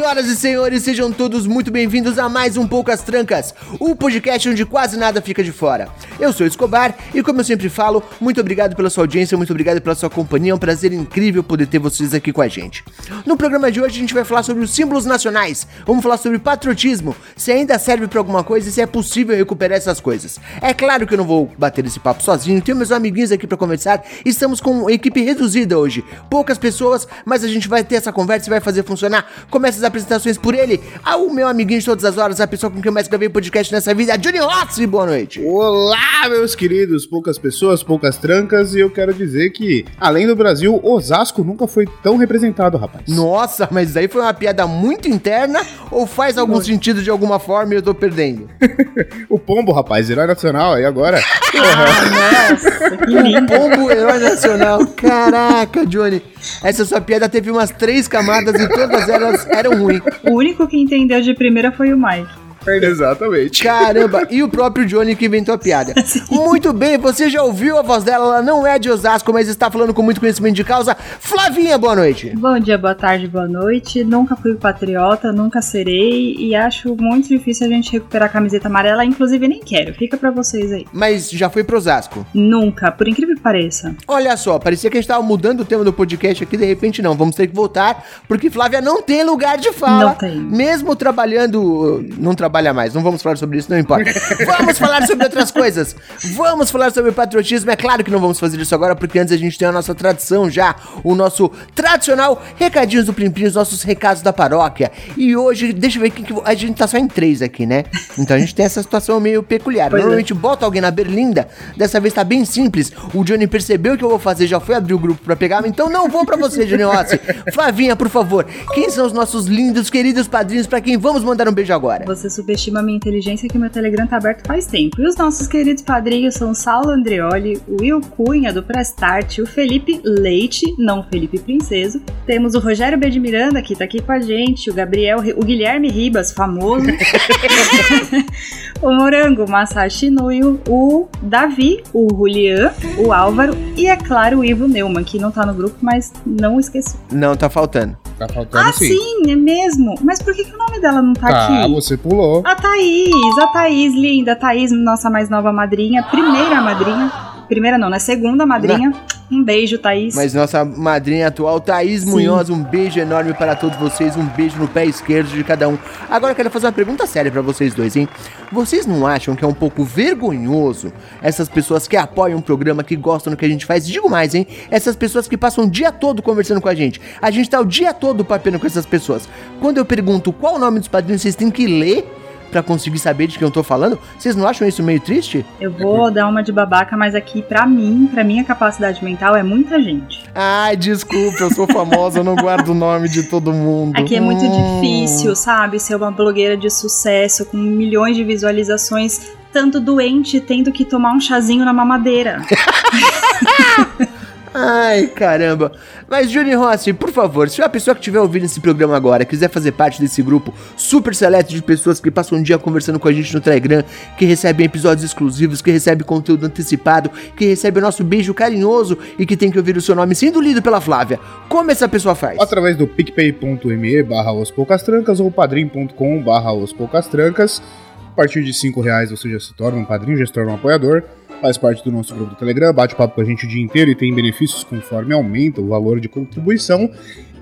Senhoras e senhores, sejam todos muito bem-vindos a mais um Poucas Trancas, o podcast onde quase nada fica de fora. Eu sou Escobar e, como eu sempre falo, muito obrigado pela sua audiência, muito obrigado pela sua companhia, é um prazer incrível poder ter vocês aqui com a gente. No programa de hoje a gente vai falar sobre os símbolos nacionais, vamos falar sobre patriotismo, se ainda serve pra alguma coisa e se é possível recuperar essas coisas. É claro que eu não vou bater esse papo sozinho, tenho meus amiguinhos aqui pra conversar, estamos com uma equipe reduzida hoje, poucas pessoas, mas a gente vai ter essa conversa e vai fazer funcionar. Começa as apresentações por ele, ao meu amiguinho de todas as horas, a pessoa com quem eu mais gravei podcast nessa vida, Johnny Rossi, boa noite. Olá, meus queridos, poucas pessoas, poucas trancas, e eu quero dizer que, além do Brasil, Osasco nunca foi tão representado, rapaz. Nossa, mas aí foi uma piada muito interna ou faz algum sentido de alguma forma e eu tô perdendo? o Pombo, rapaz, herói nacional, e agora? Nossa, que lindo. Pombo herói nacional. Caraca, Johnny. Essa sua piada teve umas três camadas e todas elas eram ruins. O único que entendeu de primeira foi o Mike. Exatamente. Caramba, e o próprio Johnny que inventou a piada. Muito bem, você já ouviu a voz dela, ela não é de Osasco, mas está falando com muito conhecimento de causa. Flavinha, boa noite. Bom dia, boa tarde, boa noite. Nunca fui patriota, nunca serei e acho muito difícil a gente recuperar a camiseta amarela, inclusive nem quero. Fica pra vocês aí. Mas já foi pro Osasco. Nunca, por incrível que pareça. Olha só, parecia que a gente tava mudando o tema do podcast aqui, de repente não. Vamos ter que voltar, porque Flávia não tem lugar de fala. Não tem. Mesmo trabalhando. Não trabalha mais, não vamos falar sobre isso, não importa. vamos falar sobre outras coisas. Vamos falar sobre patriotismo. É claro que não vamos fazer isso agora, porque antes a gente tem a nossa tradição já, o nosso tradicional recadinhos do Plim Plim, os nossos recados da paróquia. E hoje, deixa eu ver quem que. A gente tá só em três aqui, né? Então a gente tem essa situação meio peculiar. Pois é. Normalmente bota alguém na berlinda, dessa vez tá bem simples. O Johnny percebeu o que eu vou fazer, já foi abrir o grupo pra pegar, então não vou pra você, Johnny Rossi. Flavinha, por favor, quem são os nossos lindos, queridos padrinhos pra quem vamos mandar um beijo agora? Você subestima a minha inteligência que meu Telegram tá aberto faz tempo. E os nossos queridos padrinhos são o Saulo Andreoli, o Will Cunha do Prestart, o Felipe Leite, não o Felipe Princeso. Temos o Rogério B. de Miranda, que tá aqui com a gente, o Gabriel, o Guilherme Ribas, famoso. o Morango Masashi Nuyo, o Davi, o Julian, o Álvaro e, é claro, o Ivo Neumann, que não tá no grupo, mas não esqueci. Não, tá faltando. Tá faltando Ah, sim. sim, é mesmo. Mas por que, que o nome dela não tá, Tá, aqui? você pulou. A Thaís, a Thaís linda, a Thaís, nossa mais nova madrinha, primeira madrinha. Primeira não, né? Segunda madrinha. Um beijo, Thaís. Mas nossa madrinha atual, Thaís Sim. Munhoz, um beijo enorme para todos vocês, um beijo no pé esquerdo de cada um. Agora eu quero fazer uma pergunta séria pra vocês dois, hein? Vocês não acham que é um pouco vergonhoso essas pessoas que apoiam o programa, que gostam do que a gente faz? Digo mais, hein? Essas pessoas que passam o dia todo conversando com a gente. A gente tá o dia todo papendo com essas pessoas. Quando eu pergunto qual o nome dos padrinhos, vocês têm que ler pra conseguir saber de quem eu tô falando? Vocês não acham isso meio triste? Eu vou dar uma de babaca, mas aqui, pra mim, pra minha capacidade mental, é muita gente. Ai, desculpa, eu sou famosa, eu não guardo o nome de todo mundo. Aqui é muito Hum. difícil, sabe? Ser uma blogueira de sucesso, com milhões de visualizações, tanto doente, tendo que tomar um chazinho na mamadeira. Ai, caramba. Mas, Johnny Rossi, por favor, se a pessoa que estiver ouvindo esse programa agora quiser fazer parte desse grupo super seleto de pessoas que passam um dia conversando com a gente no Telegram, que recebem episódios exclusivos, que recebem conteúdo antecipado, que recebem o nosso beijo carinhoso e que tem que ouvir o seu nome sendo lido pela Flávia, como essa pessoa faz? Através do picpay.me barra trancas ou padrim.com barra trancas. A partir de 5 reais você já se torna um padrinho, já se torna um apoiador. Faz parte do nosso grupo do Telegram, bate papo com a gente o dia inteiro e tem benefícios conforme aumenta o valor de contribuição.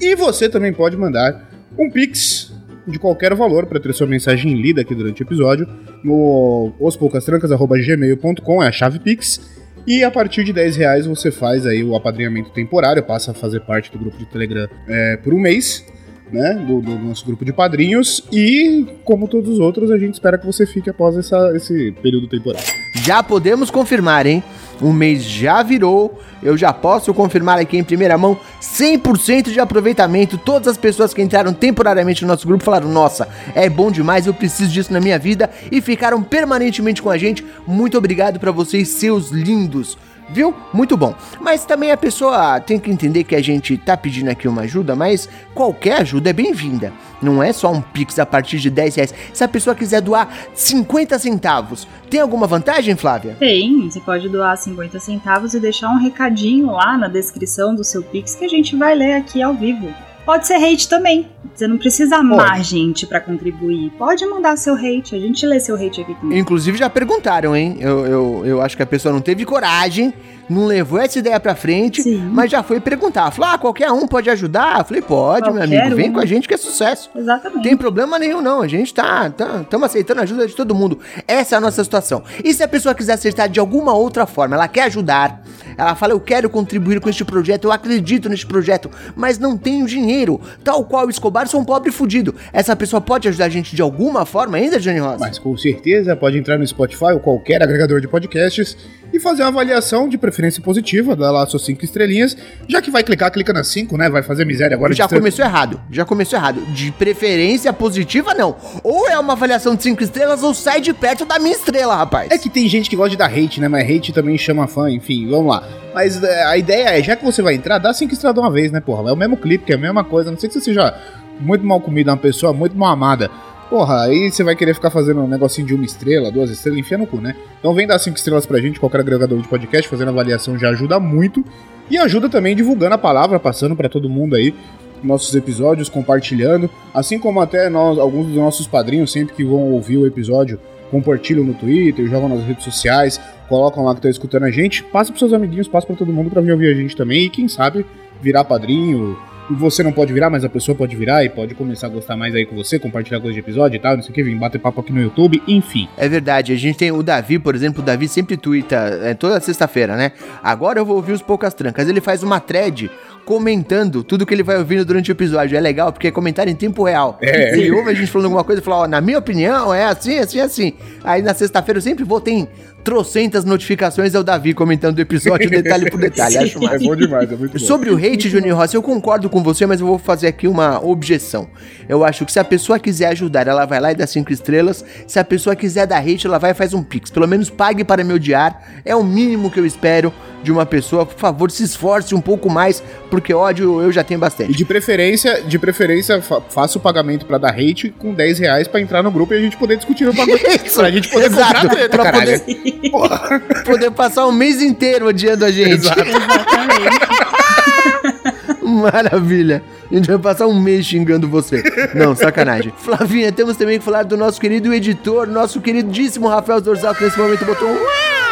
E você também pode mandar um Pix de qualquer valor para ter sua mensagem lida aqui durante o episódio no ospoucastrancas.gmail.com, é a chave Pix. E a partir de 10 reais você faz aí o apadrinhamento temporário, passa a fazer parte do grupo de Telegram é, por um mês. Né, do, do nosso grupo de padrinhos. E, como todos os outros, a gente espera que você fique após essa, esse período temporário. Já podemos confirmar, hein? O mês já virou, eu já posso confirmar aqui em primeira mão 100% de aproveitamento. Todas as pessoas que entraram temporariamente no nosso grupo falaram: "Nossa, é bom demais, eu preciso disso na minha vida" e ficaram permanentemente com a gente. Muito obrigado para vocês, seus lindos. Viu? Muito bom. Mas também a pessoa tem que entender que a gente tá pedindo aqui uma ajuda, mas qualquer ajuda é bem-vinda. Não é só um Pix a partir de 10 reais. Se a pessoa quiser doar 50 centavos, tem alguma vantagem, Flávia? Tem, você pode doar 50 centavos e deixar um recadinho lá na descrição do seu Pix que a gente vai ler aqui ao vivo. Pode ser hate também. Você não precisa amar gente para contribuir. Pode mandar seu hate, a gente lê seu hate aqui também. Inclusive já perguntaram, hein? Eu, eu, eu acho que a pessoa não teve coragem, não levou essa ideia pra frente, Sim. mas já foi perguntar. Falou, ah, qualquer um pode ajudar? Eu falei, pode, meu Qualquer amigo, vem um. com a gente que é sucesso. Exatamente. Tem problema nenhum, não. A gente tá. Estamos aceitando a ajuda de todo mundo. Essa é a nossa situação. E se a pessoa quiser acertar de alguma outra forma, ela quer ajudar, ela fala, eu quero contribuir com este projeto, eu acredito neste projeto, mas não tenho dinheiro. Tal qual Escobar, sou um pobre fudido. Essa pessoa pode ajudar a gente de alguma forma ainda, Johnny Rosa? Mas com certeza pode entrar no Spotify ou qualquer agregador de podcasts e fazer uma avaliação de preferência positiva, dar lá suas cinco estrelinhas. Já que vai clicar, clica nas cinco, né? Vai fazer miséria agora. Já começou errado, já começou errado. De preferência positiva, não. Ou é uma avaliação de 5 estrelas ou sai de perto da minha estrela, rapaz. É que tem gente que gosta de dar hate, né? Mas hate também chama fã, enfim, vamos lá. Mas é, a ideia é, já que você vai entrar, dá cinco estrelas de uma vez, né, porra? É o mesmo clipe, que é a mesma coisa. Não sei que você seja muito mal comida, uma pessoa muito mal amada. Porra, aí você vai querer ficar fazendo um negocinho de uma estrela, duas estrelas, enfia no cu, né? Então vem dar cinco estrelas pra gente, qualquer agregador de podcast, fazendo avaliação já ajuda muito. E ajuda também divulgando a palavra, passando pra todo mundo aí nossos episódios, compartilhando. Assim como até nós, alguns dos nossos padrinhos, sempre que vão ouvir o episódio, compartilham no Twitter, jogam nas redes sociais, colocam lá que estão escutando a gente. Passa pros seus amiguinhos, passa pra todo mundo pra vir ouvir a gente também. E quem sabe virar padrinho. Você não pode virar, mas a pessoa pode virar e pode começar a gostar mais aí com você, compartilhar coisa de episódio e tal, não sei o que, vir bater papo aqui no YouTube, enfim. É verdade, a gente tem o Davi, por exemplo, o Davi sempre twitta é, toda sexta-feira, né? Agora eu vou ouvir os Poucas Trancas. Ele faz uma thread comentando tudo que ele vai ouvindo durante o episódio. É legal, porque é comentário em tempo real. É. Ele ouve a gente falando alguma coisa e fala, ó, na minha opinião, é assim, assim, assim. Aí na sexta-feira eu sempre vou, tem trocentas notificações, é o Davi comentando o episódio detalhe por detalhe. Acho É massa. bom demais, é muito bom. Sobre o hate, Júnior Rossi, eu concordo com você, mas eu vou fazer aqui uma objeção. Eu acho que se a pessoa quiser ajudar, ela vai lá e dá cinco estrelas. Se a pessoa quiser dar hate, ela vai e faz um pix. Pelo menos pague para me odiar. É o mínimo que eu espero de uma pessoa. Por favor, se esforce um pouco mais, porque ódio eu já tenho E bastante. de preferência, de preferência, fa faça o pagamento pra dar hate com 10 reais pra entrar no grupo e a gente poder discutir o bagulho. Isso, pra gente poder exato, comprar treta, pra caralho. poder, poder passar um mês inteiro odiando a gente. Exato. Exatamente. Maravilha. A gente vai passar um mês xingando você. Não, sacanagem. Flavinha, temos também que falar do nosso querido editor, nosso queridíssimo Rafael que nesse momento botou um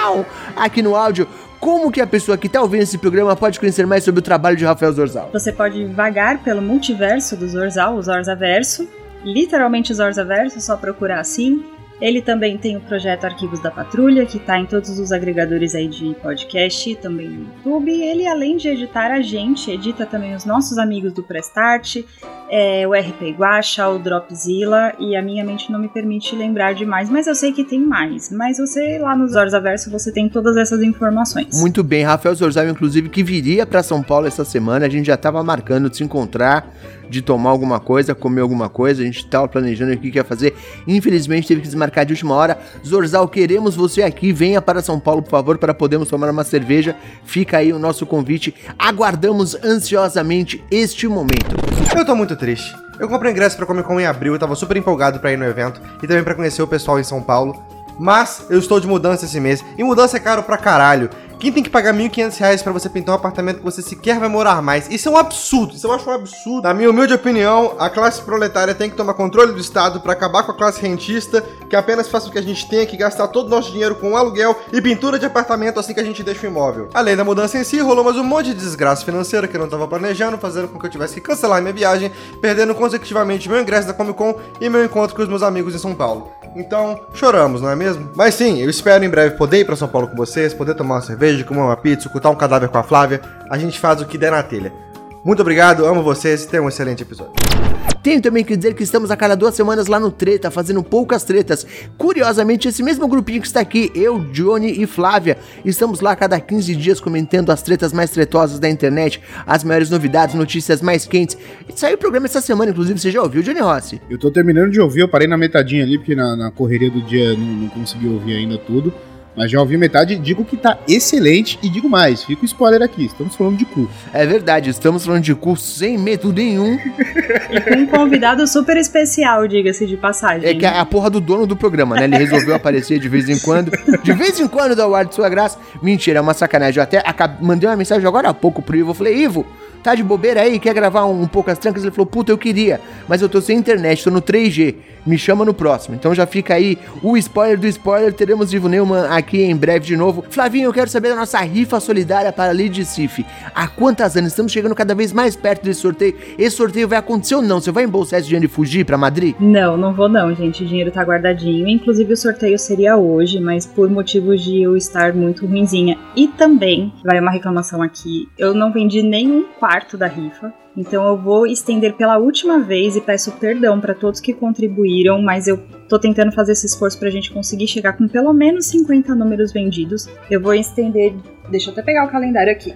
uau aqui no áudio. Como que a pessoa que tá ouvindo esse programa pode conhecer mais sobre o trabalho de Rafael Zorzal? Você pode vagar pelo multiverso do Zorzal, o Zorzaverso. Literalmente Zorzaverso, só procurar assim. Ele também tem o projeto Arquivos da Patrulha, que tá em todos os agregadores aí de podcast, também no YouTube. Ele, além de editar a gente, edita também os nossos amigos do Prestart, é, o RP Guacha, o Dropzilla, e a minha mente não me permite lembrar de mais, mas eu sei que tem mais. Mas você, lá no Zorzaverso, você tem todas essas informações. Muito bem, Rafael Zorzal, inclusive, que viria pra São Paulo essa semana. A gente já tava marcando de se encontrar, de tomar alguma coisa, comer alguma coisa. A gente tava planejando o que ia fazer. Infelizmente, teve que de última hora. Zorzal, queremos você aqui. Venha para São Paulo, por favor, para podermos tomar uma cerveja. Fica aí o nosso convite. Aguardamos ansiosamente este momento. Eu tô muito triste. Eu comprei ingresso pra Comic Con em abril, eu tava super empolgado pra ir no evento e também pra conhecer o pessoal em São Paulo. Mas eu estou de mudança esse mês e mudança é caro pra caralho. Quem tem que pagar 1.500 reais pra você pintar um apartamento que você sequer vai morar mais? Isso é um absurdo, isso eu acho um absurdo. Na minha humilde opinião, a classe proletária tem que tomar controle do Estado pra acabar com a classe rentista, que apenas faz com que a gente tenha que gastar todo o nosso dinheiro com aluguel e pintura de apartamento assim que a gente deixa o imóvel. Além da mudança em si, rolou mais um monte de desgraça financeira que eu não tava planejando, fazendo com que eu tivesse que cancelar minha viagem, perdendo consecutivamente meu ingresso da Comic Con e meu encontro com os meus amigos em São Paulo. Então, choramos, não é mesmo? Mas sim, eu espero em breve poder ir pra São Paulo com vocês, poder tomar uma cerveja, comer uma pizza, ocultar um cadáver com a Flávia. A gente faz o que der na telha. Muito obrigado, amo vocês e tenham um excelente episódio. Tenho também que dizer que estamos a cada duas semanas lá no Treta, fazendo poucas tretas. Curiosamente, esse mesmo grupinho que está aqui, eu, Johnny e Flávia, estamos lá a cada 15 dias comentando as tretas mais tretosas da internet, as maiores novidades, notícias mais quentes. E saiu o programa essa semana, inclusive, você já ouviu, Johnny Rossi? Eu tô terminando de ouvir, eu parei na metadinha ali, porque na, na correria do dia não, não consegui ouvir ainda tudo. Mas já ouvi metade, digo que tá excelente e digo mais, fica o spoiler aqui, estamos falando de cu. É verdade, estamos falando de cu sem medo nenhum. E com um convidado super especial, diga-se de passagem. É que é a porra do dono do programa, né? Ele resolveu aparecer de vez em quando. De vez em quando dá o ar de sua graça. Mentira, é uma sacanagem. Eu até acab- mandei uma mensagem agora há pouco pro Ivo. Eu falei, Ivo, tá de bobeira aí? Quer gravar um, um pouco as trancas? Ele falou, puta, eu queria. Mas eu tô sem internet, tô no 3G. Me chama no próximo. Então já fica aí o spoiler do spoiler. Teremos Ivo Neumann aqui em breve de novo. Flavinho, eu quero saber da nossa rifa solidária para a Lead Cif. Há quantas anos? Estamos chegando cada vez mais perto desse sorteio. Esse sorteio vai acontecer ou não? Você vai embolsar esse dinheiro e fugir pra Madrid? Não, não vou não, gente. O dinheiro tá guardadinho. Inclusive o sorteio seria hoje, mas por motivos de eu estar muito ruinzinha. E também, vai uma reclamação aqui, eu não vendi nem um quarto da rifa. Então eu vou estender pela última vez e peço perdão para todos que contribuíram, mas eu tô tentando fazer esse esforço pra gente conseguir chegar com pelo menos 50 números vendidos. Eu vou estender, deixa eu até pegar o calendário aqui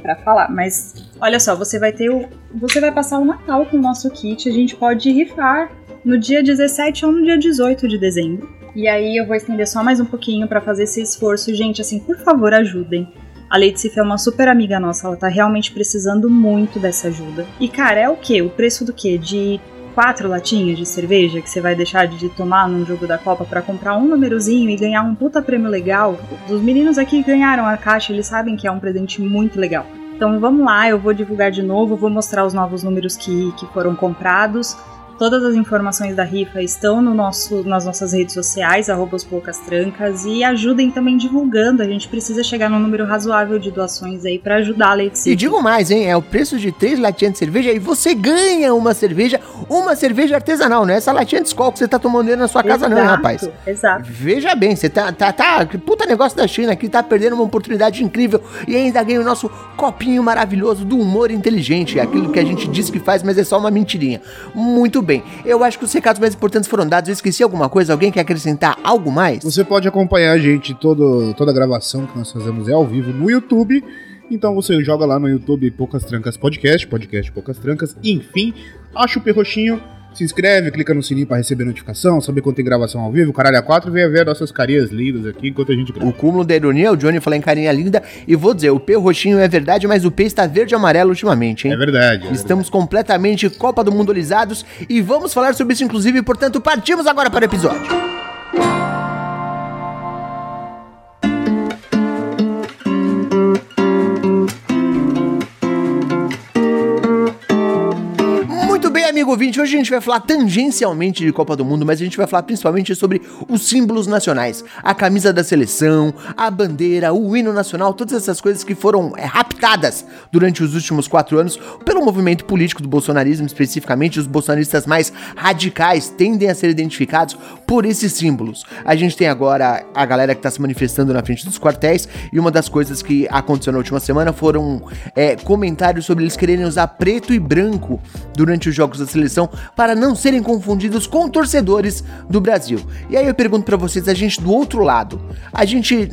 para falar, mas olha só, você vai ter o você vai passar o Natal com o nosso kit, a gente pode rifar no dia 17 ou no dia 18 de dezembro. E aí eu vou estender só mais um pouquinho para fazer esse esforço. Gente, assim, por favor, ajudem. A Sif é uma super amiga nossa, ela tá realmente precisando muito dessa ajuda. E cara, é o quê? O preço do quê? De quatro latinhas de cerveja que você vai deixar de tomar num jogo da Copa para comprar um númerozinho e ganhar um puta prêmio legal. Os meninos aqui ganharam a caixa, eles sabem que é um presente muito legal. Então vamos lá, eu vou divulgar de novo, vou mostrar os novos números que, que foram comprados. Todas as informações da rifa estão no nosso, nas nossas redes sociais, arroba os poucas trancas, e ajudem também divulgando. A gente precisa chegar num número razoável de doações aí para ajudar a Leite E digo mais, hein? É o preço de três latinhas de cerveja e você ganha uma cerveja, uma cerveja artesanal, não é essa latinha de Skol que você tá tomando aí na sua casa, não, Exato, rapaz? Exato. Veja bem, você tá, tá, tá, que puta negócio da China aqui, tá perdendo uma oportunidade incrível e ainda ganha o nosso copinho maravilhoso do humor inteligente, aquilo que a gente diz que faz, mas é só uma mentirinha. Muito bem, eu acho que os recados mais importantes foram dados, eu esqueci alguma coisa, alguém quer acrescentar algo mais? Você pode acompanhar a gente, todo, toda a gravação que nós fazemos é ao vivo no YouTube. Então você joga lá no YouTube Poucas Trancas Podcast, podcast Poucas Trancas, enfim, acha o perroxinho, se inscreve, clica no sininho pra receber notificação, saber quando tem gravação ao vivo, caralho a quatro, venha ver nossas carinhas lindas aqui enquanto a gente grava. O cúmulo da ironia, o Johnny falar em carinha linda, e vou dizer, o P roxinho é verdade, mas o P está verde e amarelo ultimamente, hein? É verdade. é Estamos completamente Copa do Mundolizados e vamos falar sobre isso inclusive, portanto, partimos agora para o episódio. Muito amigo ouvinte, hoje a gente vai falar tangencialmente de Copa do Mundo, mas a gente vai falar principalmente sobre os símbolos nacionais, a camisa da seleção, a bandeira, o hino nacional, todas essas coisas que foram é, raptadas durante os últimos quatro anos pelo movimento político do bolsonarismo, especificamente os bolsonaristas mais radicais tendem a ser identificados por esses símbolos. A gente tem agora a galera que está se manifestando na frente dos quartéis e uma das coisas que aconteceu na última semana foram é, comentários sobre eles quererem usar preto e branco durante os jogos da seleção para não serem confundidos com torcedores do Brasil. E aí eu pergunto pra vocês, a gente do outro lado, a gente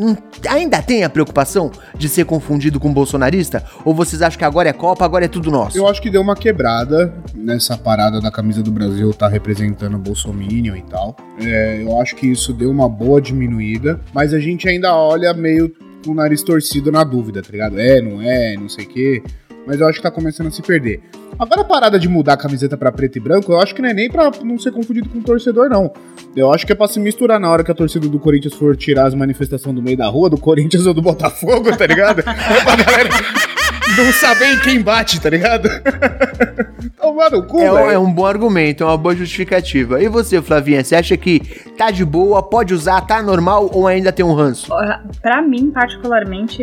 ainda tem a preocupação de ser confundido com bolsonarista? Ou vocês acham que agora é Copa, agora é tudo nosso? Eu acho que deu uma quebrada nessa parada da camisa do Brasil tá representando o Bolsominion e tal. É, eu acho que isso deu uma boa diminuída, mas a gente ainda olha meio com o nariz torcido na dúvida, tá ligado? É, não é, não sei o quê. Mas eu acho que tá começando a se perder. Agora a parada de mudar a camiseta pra preto e branco, eu acho que não é nem pra não ser confundido com torcedor, não. Eu acho que é pra se misturar na hora que a torcida do Corinthians for tirar as manifestações do meio da rua, do Corinthians ou do Botafogo, tá ligado? é pra galera não saber em quem bate, tá ligado? Tomar no cu, É, é um bom argumento, é uma boa justificativa. E você, Flavinha, você acha que tá de boa, pode usar, tá normal ou ainda tem um ranço? Pra mim, particularmente,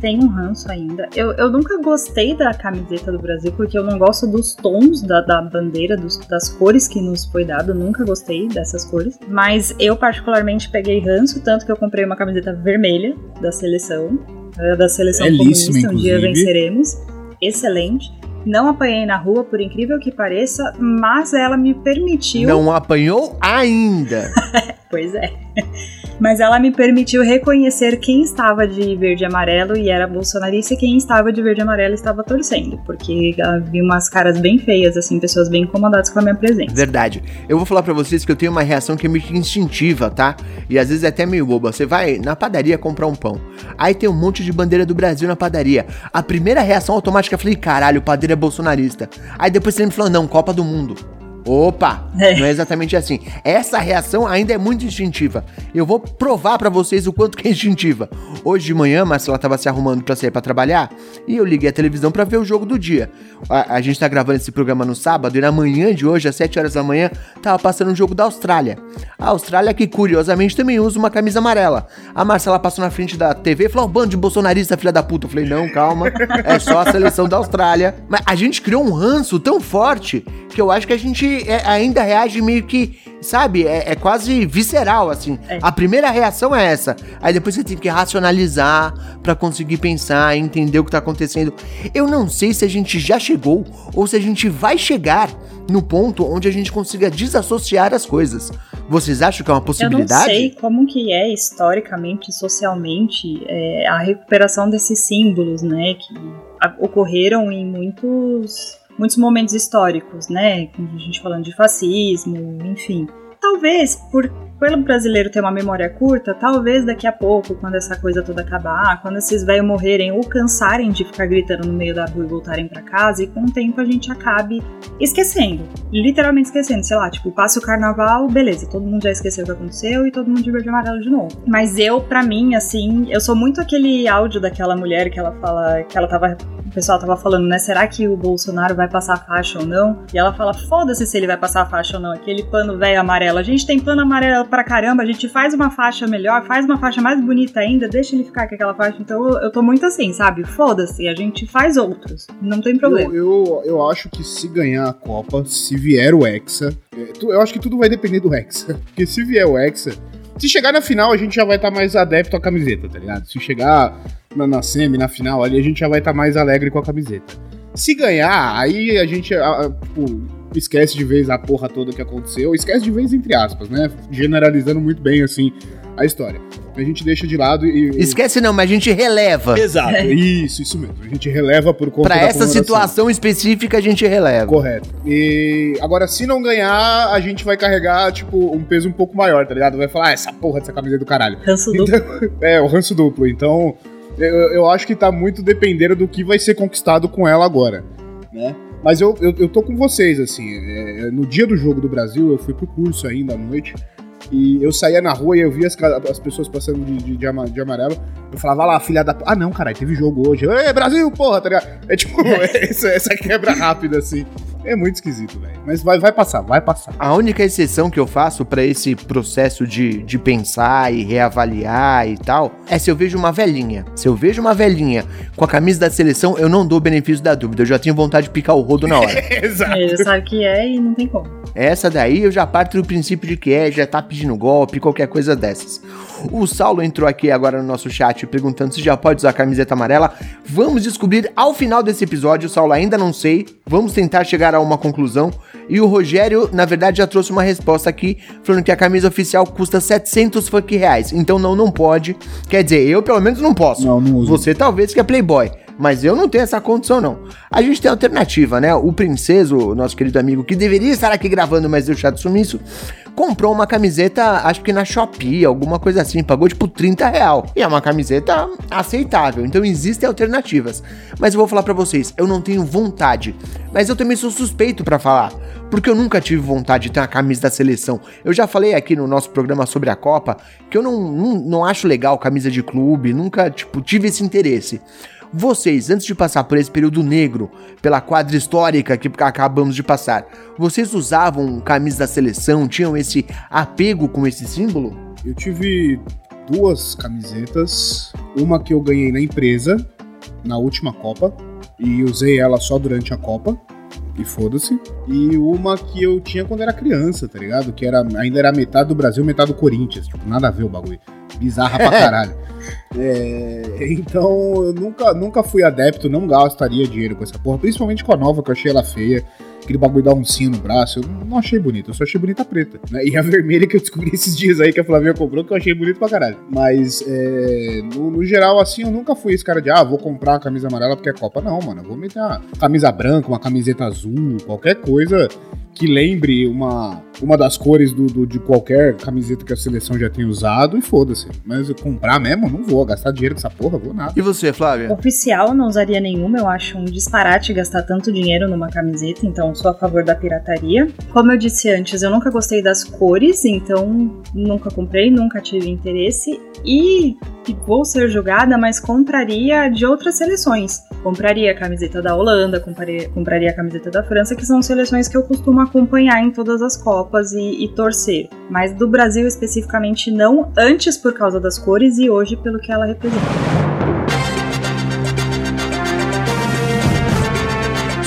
tenho um ranço ainda. Eu, eu nunca gostei da camiseta do Brasil, porque eu não gosto dos tons da, da bandeira, dos- das cores que nos foi dado. Nunca gostei dessas cores. Mas eu, particularmente, peguei ranço, tanto que eu comprei uma camiseta vermelha da seleção. eh, Da seleção Belíssima, comunista, um dia venceremos. Excelente. Não apanhei na rua, por incrível que pareça, mas ela me permitiu. Não apanhou ainda. Pois é. Mas ela me permitiu reconhecer quem estava de verde e amarelo e era bolsonarista e quem estava de verde e amarelo estava torcendo. Porque vi umas caras bem feias, assim, pessoas bem incomodadas com a minha presença. Verdade. Eu vou falar pra vocês que eu tenho uma reação que é meio instintiva, tá? E às vezes é até meio boba. Você vai na padaria comprar um pão. Aí tem um monte de bandeira do Brasil na padaria. A primeira reação automática eu falei, caralho, o padeiro é bolsonarista. Aí depois você me falou, não, Copa do Mundo. Opa, É. não é exatamente assim. Essa reação ainda é muito instintiva. Eu vou provar pra vocês o quanto que é instintiva. Hoje de manhã, Marcela tava se arrumando pra sair pra trabalhar e eu liguei a televisão pra ver o jogo do dia. A, a gente tá gravando esse programa no sábado e na manhã de hoje, às 7 horas da manhã, tava passando um jogo da Austrália. A Austrália que curiosamente também usa uma camisa amarela. A Marcela passou na frente da TV e falou: "Ó, bando de bolsonarista, filha da puta". Eu falei: "Não, calma. É só a seleção da Austrália". Mas a gente criou um ranço tão forte que eu acho que a gente é- ainda reage meio que, sabe, é, é quase visceral, assim. É. A primeira reação é essa. Aí depois você tem que racionalizar pra conseguir pensar, entender o que tá acontecendo. Eu não sei se a gente já chegou ou se a gente vai chegar no ponto onde a gente consiga desassociar as coisas. Vocês acham que é uma Eu não possibilidade? sei como que é historicamente, socialmente, é, a recuperação desses símbolos, né, que ocorreram em muitos, muitos momentos históricos, né, a gente falando de fascismo, enfim. Talvez, por pelo brasileiro ter uma memória curta, talvez daqui a pouco, quando essa coisa toda acabar, quando esses velhos morrerem ou cansarem de ficar gritando no meio da rua e voltarem pra casa, e com o tempo a gente acabe esquecendo, literalmente esquecendo, sei lá, tipo, passa o carnaval, beleza, todo mundo já esqueceu o que aconteceu e todo mundo de verde e amarelo de novo. Mas eu, pra mim, assim, eu sou muito aquele áudio daquela mulher que ela fala, que ela tava, o pessoal tava falando, né, será que o Bolsonaro vai passar a faixa ou não? E ela fala, foda-se se ele vai passar a faixa ou não, aquele pano velho amarelo, a gente tem pano amarelo pra caramba, a gente faz uma faixa melhor, faz uma faixa mais bonita ainda, deixa ele ficar com aquela faixa, então eu, tô muito assim, sabe, foda-se, a gente faz outros, não tem problema. Eu, eu, eu acho que se ganhar a Copa, se vier o Hexa, é, eu acho que tudo vai depender do Hexa. Porque se vier o Hexa, se chegar na final, a gente já vai estar mais adepto à camiseta, tá ligado? Se chegar na, na semi, na final ali, a gente já vai estar mais alegre com a camiseta. Se ganhar, aí a gente a- a, esquece de vez a porra toda que aconteceu. Esquece de vez, entre aspas, né? Generalizando muito bem, assim, a história. A gente deixa de lado e. Esquece não, mas a gente releva. Exato, isso, isso mesmo. A gente releva por conta Pra da essa situação específica a gente releva. Correto. E agora, se não ganhar, a gente vai carregar, tipo, um peso um pouco maior, tá ligado? Vai falar, ah, essa porra dessa camiseta do caralho. Ranço do É, o ranço duplo. Então, eu, eu acho que tá muito dependendo do que vai ser conquistado com ela agora, né? Mas eu, eu, eu tô com vocês, assim. é, no dia do jogo do Brasil, eu fui pro curso ainda à noite. E eu saía na rua e eu via as, as pessoas passando de, de, de ama- de amarelo. Eu falava, "Vai lá, filha da. p-". Ah, não, caralho, teve jogo hoje. Ê, Brasil, porra, tá ligado? É tipo, essa, essa quebra rápida, assim. É muito esquisito, velho. Mas vai, vai passar, vai passar. A única exceção que eu faço pra esse processo de, de pensar e reavaliar e tal é se eu vejo uma velhinha. Se eu vejo uma velhinha com a camisa da seleção, eu não dou o benefício da dúvida. Eu já tenho vontade de picar o rodo na hora. Exato. É, já sabe que é e não tem como. Essa daí eu já parto do princípio de que é, já tá pedindo golpe, qualquer coisa dessas. O Saulo entrou aqui agora no nosso chat perguntando se já pode usar a camiseta amarela. Vamos descobrir ao final desse episódio, Saulo ainda não sei. Vamos tentar chegar a uma conclusão. E o Rogério, na verdade, já trouxe uma resposta aqui, falando que a camisa oficial custa 700 funk reais. Então não, não pode. Quer dizer, eu pelo menos não posso. Não, não uso. Você talvez que é playboy. Mas eu não tenho essa condição, não. A gente tem alternativa, né? O Princeso, nosso querido amigo, que deveria estar aqui gravando, mas deu chato sumiço, comprou uma camiseta, acho que na Shopee, alguma coisa assim, pagou tipo 30 real. E é uma camiseta aceitável, então existem alternativas. Mas eu vou falar pra vocês, eu não tenho vontade, mas eu também sou suspeito pra falar, porque eu nunca tive vontade de ter uma camisa da seleção. Eu já falei aqui no nosso programa sobre a Copa que eu não, não, não acho legal camisa de clube, nunca, tipo, tive esse interesse. Vocês, antes de passar por esse período negro, pela quadra histórica que acabamos de passar, vocês usavam camisa da seleção, tinham esse apego com esse símbolo? Eu tive duas camisetas. Uma que eu ganhei na empresa, na última Copa. E usei ela só durante a Copa. E foda-se. E uma que eu tinha quando era criança, tá ligado? Que era, ainda era metade do Brasil, metade do Corinthians. Tipo, nada a ver o bagulho. Bizarra pra caralho. É, então, eu nunca, nunca fui adepto, não gastaria dinheiro com essa porra. Principalmente com a nova, que eu achei ela feia aquele bagulho dá um sim no braço. Eu não achei bonito, eu só achei bonita a preta. Né? E a vermelha que eu descobri esses dias aí que a Flavinha comprou, que eu achei bonito pra caralho. Mas, é, no, no, geral, assim, eu nunca fui esse cara de, ah, vou comprar a camisa amarela porque é Copa. Não, mano, eu vou meter uma camisa branca, uma camiseta azul, qualquer coisa que lembre uma, uma das cores do, do, de qualquer camiseta que a seleção já tenha usado e foda-se. Mas eu comprar mesmo, não vou gastar dinheiro com essa porra, vou nada. E você, Flávia? Oficial, não usaria nenhuma. Eu acho um disparate gastar tanto dinheiro numa camiseta, então sou a favor da pirataria. Como eu disse antes, eu nunca gostei das cores, então nunca comprei, nunca tive interesse. E vou ser julgada, mas compraria de outras seleções. Compraria a camiseta da Holanda, compraria, compraria a camiseta da França, que são seleções que eu costumo acompanhar em todas as Copas e, e torcer. Mas do Brasil especificamente não, antes por causa das cores e hoje pelo que ela representa.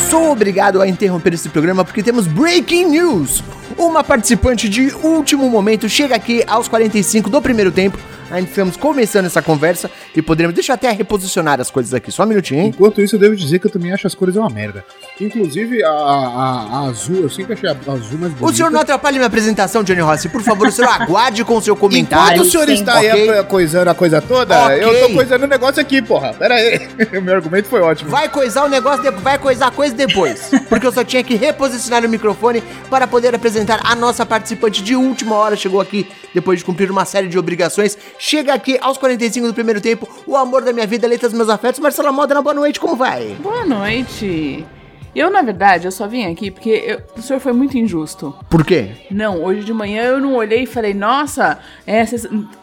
Sou obrigado a interromper esse programa porque temos breaking news. Uma participante de último momento chega aqui aos 45 do primeiro tempo Ainda estamos começando essa conversa e poderemos. Deixa eu até reposicionar as coisas aqui, só um minutinho, hein? Enquanto isso, eu devo dizer que eu também acho as cores uma merda. Inclusive, a, a, a azul, eu sempre achei a azul mais bonita. O senhor não atrapalhe minha apresentação, Johnny Rossi. Por favor, o senhor aguarde com o seu comentário. Enquanto o senhor está okay. aí coisando a coisa toda, okay. eu tô coisando o negócio aqui, porra. Pera aí. o meu argumento foi ótimo. Vai coisar o negócio, de... vai coisar a coisa depois. porque eu só tinha que reposicionar o microfone para poder apresentar a nossa participante de última hora. Chegou aqui depois de cumprir uma série de obrigações. Chega aqui aos 45 do primeiro tempo, o amor da minha vida, letras meus afetos. Marcela Modena, boa noite, como vai? Boa noite. Eu, na verdade, eu só vim aqui porque eu, o senhor foi muito injusto. Por quê? Não, hoje de manhã eu não olhei e falei, nossa, é,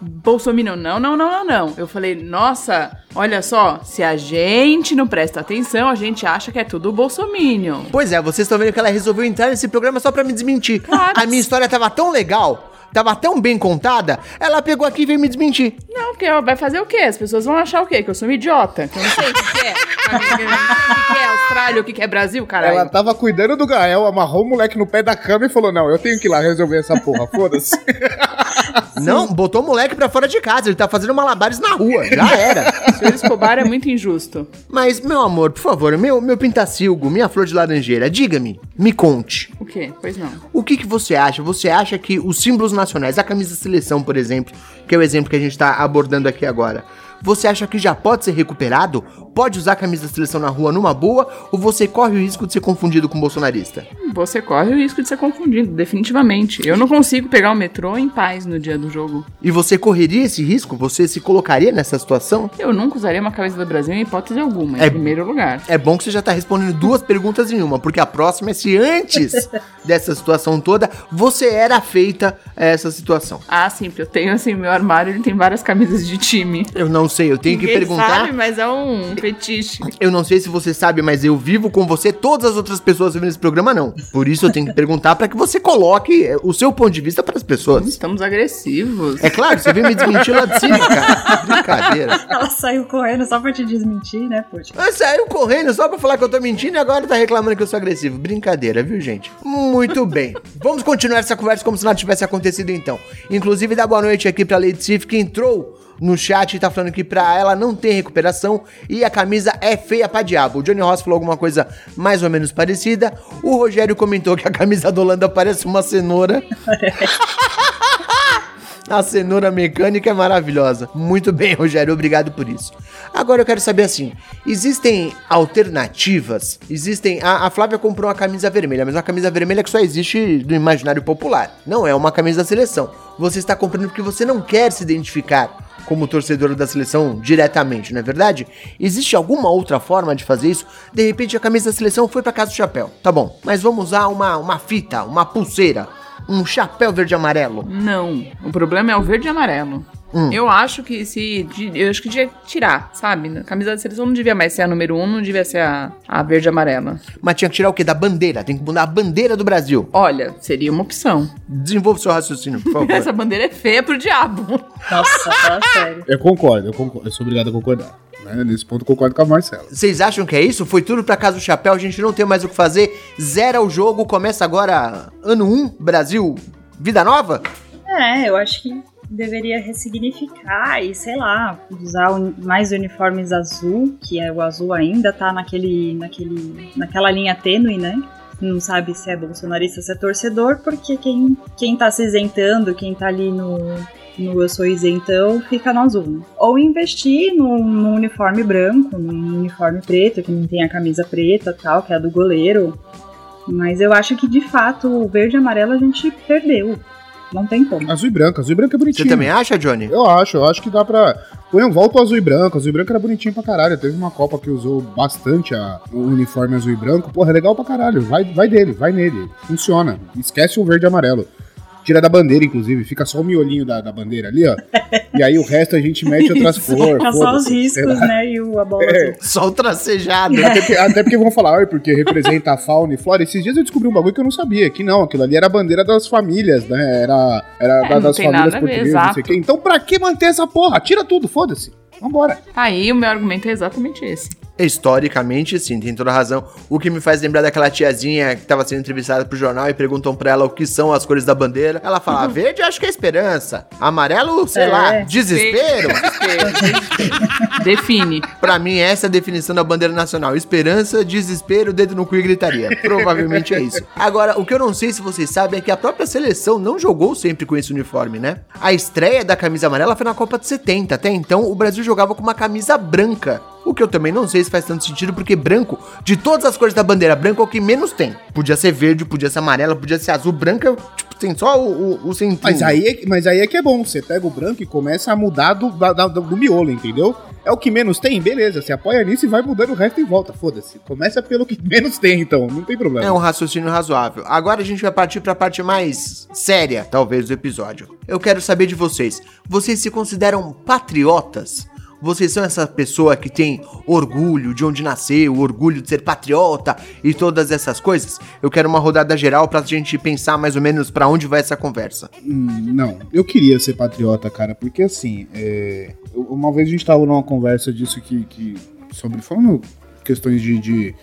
Bolsonaro. Não, não, não, não, não. Eu falei, nossa, olha só, se a gente não presta atenção, a gente acha que é tudo Bolsonaro. Pois é, vocês estão vendo que ela resolveu entrar nesse programa só pra me desmentir. Claro. A minha história tava tão legal tava tão bem contada, ela pegou aqui e veio me desmentir. Não, porque vai fazer o quê? As pessoas vão achar o quê? Que eu sou uma idiota. Que eu não sei o que, que é. o que, é Austrália, o que, é Brasil, caralho. Ela tava cuidando do Gael, amarrou o moleque no pé da cama e falou: Não, eu tenho que ir lá resolver essa porra, foda-se. Não, botou o moleque pra fora de casa, ele tá fazendo malabares na rua, já era. O senhor Escobar é muito injusto. Mas, meu amor, por favor, meu, meu pintacilgo, minha flor de laranjeira, diga-me, me conte. O quê? Pois não. O que, que você acha? Você acha que os símbolos nacionais, a camisa seleção, por exemplo, que é o exemplo que a gente tá abordando aqui agora, você acha que já pode ser recuperado? Pode usar a camisa da seleção na rua numa boa? Ou você corre o risco de ser confundido com bolsonarista? Você corre o risco de ser confundido, definitivamente. Eu não consigo pegar o metrô em paz no dia do jogo. E você correria esse risco? Você se colocaria nessa situação? Eu nunca usaria uma camisa do Brasil em hipótese alguma, em é, primeiro lugar. É bom que você já tá respondendo duas perguntas em uma, porque a próxima é se antes dessa situação toda você era feita essa situação. Ah, sim, porque eu tenho assim, meu armário ele tem várias camisas de time. Eu não sei, eu tenho Ninguém que perguntar. sabe, mas é um fetiche. Eu não sei se você sabe, mas eu vivo com você, todas as outras pessoas vivendo nesse programa não. Por isso eu tenho que perguntar para que você coloque é, o seu ponto de vista para as pessoas. Estamos agressivos. É claro, você veio me desmentir lá de cima, cara. Brincadeira. Ela saiu correndo só pra te desmentir, né, poxa? Ela saiu correndo só pra falar que eu tô mentindo e agora tá reclamando que eu sou agressivo. Brincadeira, viu, gente? Muito bem. Vamos continuar essa conversa como se nada tivesse acontecido então. Inclusive, dá boa noite aqui pra Lady Sif, que entrou no chat tá falando que pra ela não tem recuperação e a camisa é feia pra diabo. O Johnny Ross falou alguma coisa mais ou menos parecida. O Rogério comentou que a camisa da Holanda parece uma cenoura. A cenoura mecânica é maravilhosa. Muito bem, Rogério, obrigado por isso. Agora eu quero saber assim: existem alternativas? Existem. A, a, Flávia comprou uma camisa vermelha, mas uma camisa vermelha que só existe no imaginário popular. Não é uma camisa da seleção. Você está comprando porque você não quer se identificar como torcedor da seleção diretamente, não é verdade? Existe alguma outra forma de fazer isso? De repente a camisa da seleção foi para casa do chapéu. Tá bom, mas vamos usar uma, uma fita, uma pulseira, um chapéu verde e amarelo. Não, o problema é o verde e amarelo. Hum. Eu acho que se. Eu acho que devia tirar, sabe? A camisa da seleção não devia mais ser a número um, não devia ser a, a verde e amarela. Mas tinha que tirar o quê? Da bandeira. Tem que mudar a bandeira do Brasil. Olha, seria uma opção. Desenvolva o seu raciocínio, por favor. Essa bandeira é feia pro diabo. Nossa, fala sério. Eu concordo, eu concordo. Eu sou obrigado a concordar. né? Nesse ponto eu concordo com a Marcela. Vocês acham que é isso? Foi tudo pra casa do chapéu, a gente não tem mais o que fazer. Zera o jogo, começa agora ano 1, Brasil, vida nova? É, eu acho que deveria ressignificar e, sei lá, usar mais uniformes azul, que é o azul ainda tá naquele, naquele, naquela linha tênue, né? Não sabe se é bolsonarista, se é torcedor, porque quem, quem tá se isentando, quem tá ali no, no eu sou isentão, fica no azul. né? Ou investir num, num uniforme branco, num uniforme preto, que não tem a camisa preta tal, que é a do goleiro. Mas eu acho que de fato o verde e amarelo a gente perdeu. Não tem como. Azul e branco, azul e branco é Você bonitinho. também acha, Johnny? Eu acho, eu acho que dá pra. Põe, volta o azul e branco. Azul e branco era bonitinho pra caralho. Teve uma Copa que usou bastante a- o uniforme azul e branco. Porra, é legal pra caralho. Vai, vai dele, vai nele. Funciona. Esquece o verde e amarelo. Tira da bandeira, inclusive. Fica só o miolinho da, da bandeira ali, ó. E aí o resto a gente mete outras cores. Fica só os riscos, né? E o, a bola É. Só o tracejado. Até porque, até porque vão falar, "Ai, porque representa a fauna e flora. Esses dias eu descobri um bagulho que eu não sabia, que não, aquilo ali era a bandeira das famílias, né? Era, era É, da- das famílias portuguesas, não sei o quê. Então pra que manter essa porra? Tira tudo, foda-se. Vambora. Aí, o meu argumento é exatamente esse. Historicamente, sim, tem toda razão. O que me faz lembrar daquela tiazinha que tava sendo entrevistada pro jornal e perguntam pra ela o que são as cores da bandeira. Ela fala: "Ah, verde acho que é esperança. Amarelo, sei É. lá, desespero. Define. Pra mim, essa é a definição da bandeira nacional: esperança, desespero, dedo no cu e gritaria. Provavelmente é isso. Agora, o que eu não sei se vocês sabem é que a própria seleção não jogou sempre com esse uniforme, né? A estreia da camisa amarela foi na Copa de 70. Até então, o Brasil jogava com uma camisa branca. O que eu também não sei se faz tanto sentido, porque branco, de todas as cores da bandeira, branco é o que menos tem. Podia ser verde, podia ser amarela, podia ser azul, branca, tipo, tem só o, o, o centrinho. Mas aí, é, mas aí é que é bom. Você pega o branco e começa a mudar do, da- da- do miolo, entendeu? É o que menos tem, beleza. Você apoia nisso e vai mudando o resto em volta. Foda-se. Começa pelo que menos tem, então. Não tem problema. É um raciocínio razoável. Agora a gente vai partir pra parte mais séria, talvez, do episódio. Eu quero saber de vocês. Vocês se consideram patriotas? Vocês são essa pessoa que tem orgulho de onde nasceu, orgulho de ser patriota e todas essas coisas? Eu quero uma rodada geral pra gente pensar mais ou menos pra onde vai essa conversa. Hum, não, eu queria ser patriota, cara, porque assim, é, uma vez a gente tava numa conversa disso que, que sobre falando questões de, de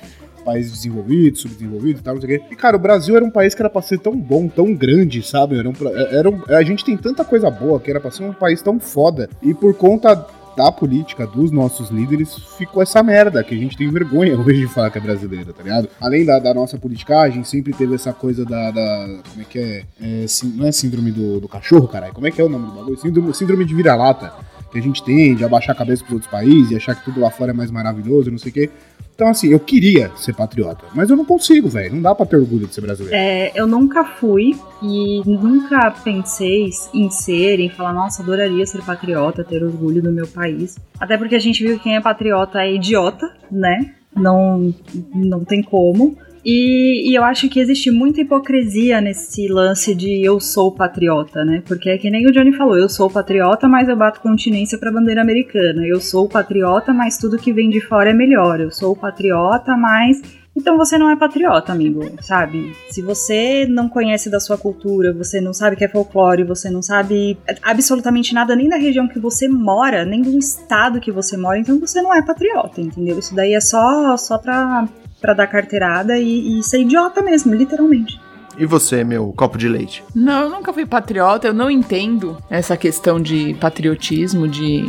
países desenvolvidos, subdesenvolvidos e tal, não sei o quê. E cara, o Brasil era um país que era pra ser tão bom, tão grande, sabe? Era um, pra- era um- a gente tem tanta coisa boa que era pra ser um país tão foda. E por conta da política dos nossos líderes, ficou essa merda, que a gente tem vergonha hoje de falar que é brasileira, tá ligado? Além da, da nossa politicagem, sempre teve essa coisa da. da- como é que é? É, sim- não é síndrome do, do cachorro, caralho. Como é que é o nome do bagulho? Síndrome, síndrome de vira-lata. Que a gente tem de abaixar a cabeça pros outros países e achar que tudo lá fora é mais maravilhoso, não sei o quê. Então, assim, eu queria ser patriota, mas eu não consigo, velho. Não dá pra ter orgulho de ser brasileiro. É, eu nunca fui e nunca pensei em ser, em falar, nossa, adoraria ser patriota, ter orgulho do meu país. Até porque a gente viu que quem é patriota é idiota, né? Não, não tem como. E, e eu acho que existe muita hipocrisia nesse lance de eu sou patriota, né? Porque é que nem o Johnny falou, eu sou patriota, mas eu bato continência pra bandeira americana. Eu sou patriota, mas tudo que vem de fora é melhor. Eu sou patriota, mas então você não é patriota, amigo, sabe? Se você não conhece da sua cultura, você não sabe que é folclore, você não sabe absolutamente nada nem da região que você mora, nem do estado que você mora, então você não é patriota, entendeu? Isso daí é só, só pra, pra dar carteirada e, e ser idiota mesmo, literalmente. E você, meu copo de leite? Não, eu nunca fui patriota, eu não entendo essa questão de patriotismo, de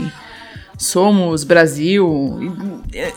somos Brasil.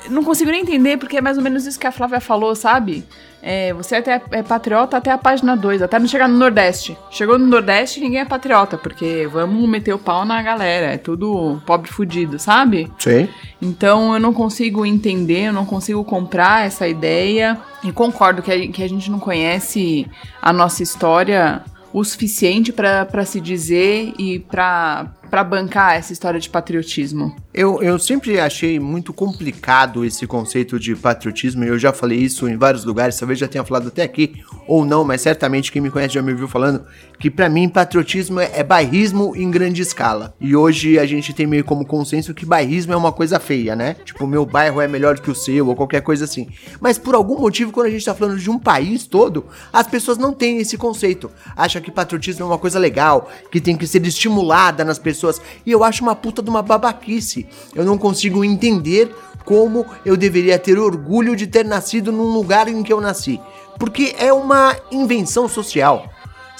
Não consigo nem entender, porque é mais ou menos isso que a Flávia falou, sabe? É, você até é patriota até a página 2, até não chegar no Nordeste. Chegou no Nordeste, ninguém é patriota, porque vamos meter o pau na galera, é tudo pobre fudido, sabe? Sei. Então eu não consigo entender, eu não consigo comprar essa ideia. E concordo que a, que a gente não conhece a nossa história o suficiente pra se dizer e pra pra bancar essa história de patriotismo? Eu, eu sempre achei muito complicado esse conceito de patriotismo, e eu já falei isso em vários lugares, talvez já tenha falado até aqui, ou não, mas certamente quem me conhece já me ouviu falando, que pra mim patriotismo é, bairrismo em grande escala. E hoje a gente tem meio como consenso que bairrismo é uma coisa feia, né? Tipo, meu bairro é melhor que o seu, ou qualquer coisa assim. Mas por algum motivo, quando a gente tá falando de um país todo, as pessoas não têm esse conceito. Acham que patriotismo é uma coisa legal, que tem que ser estimulada nas pessoas. E eu acho uma puta de uma babaquice. Eu não consigo entender como eu deveria ter orgulho de ter nascido num lugar em que eu nasci. Porque é uma invenção social.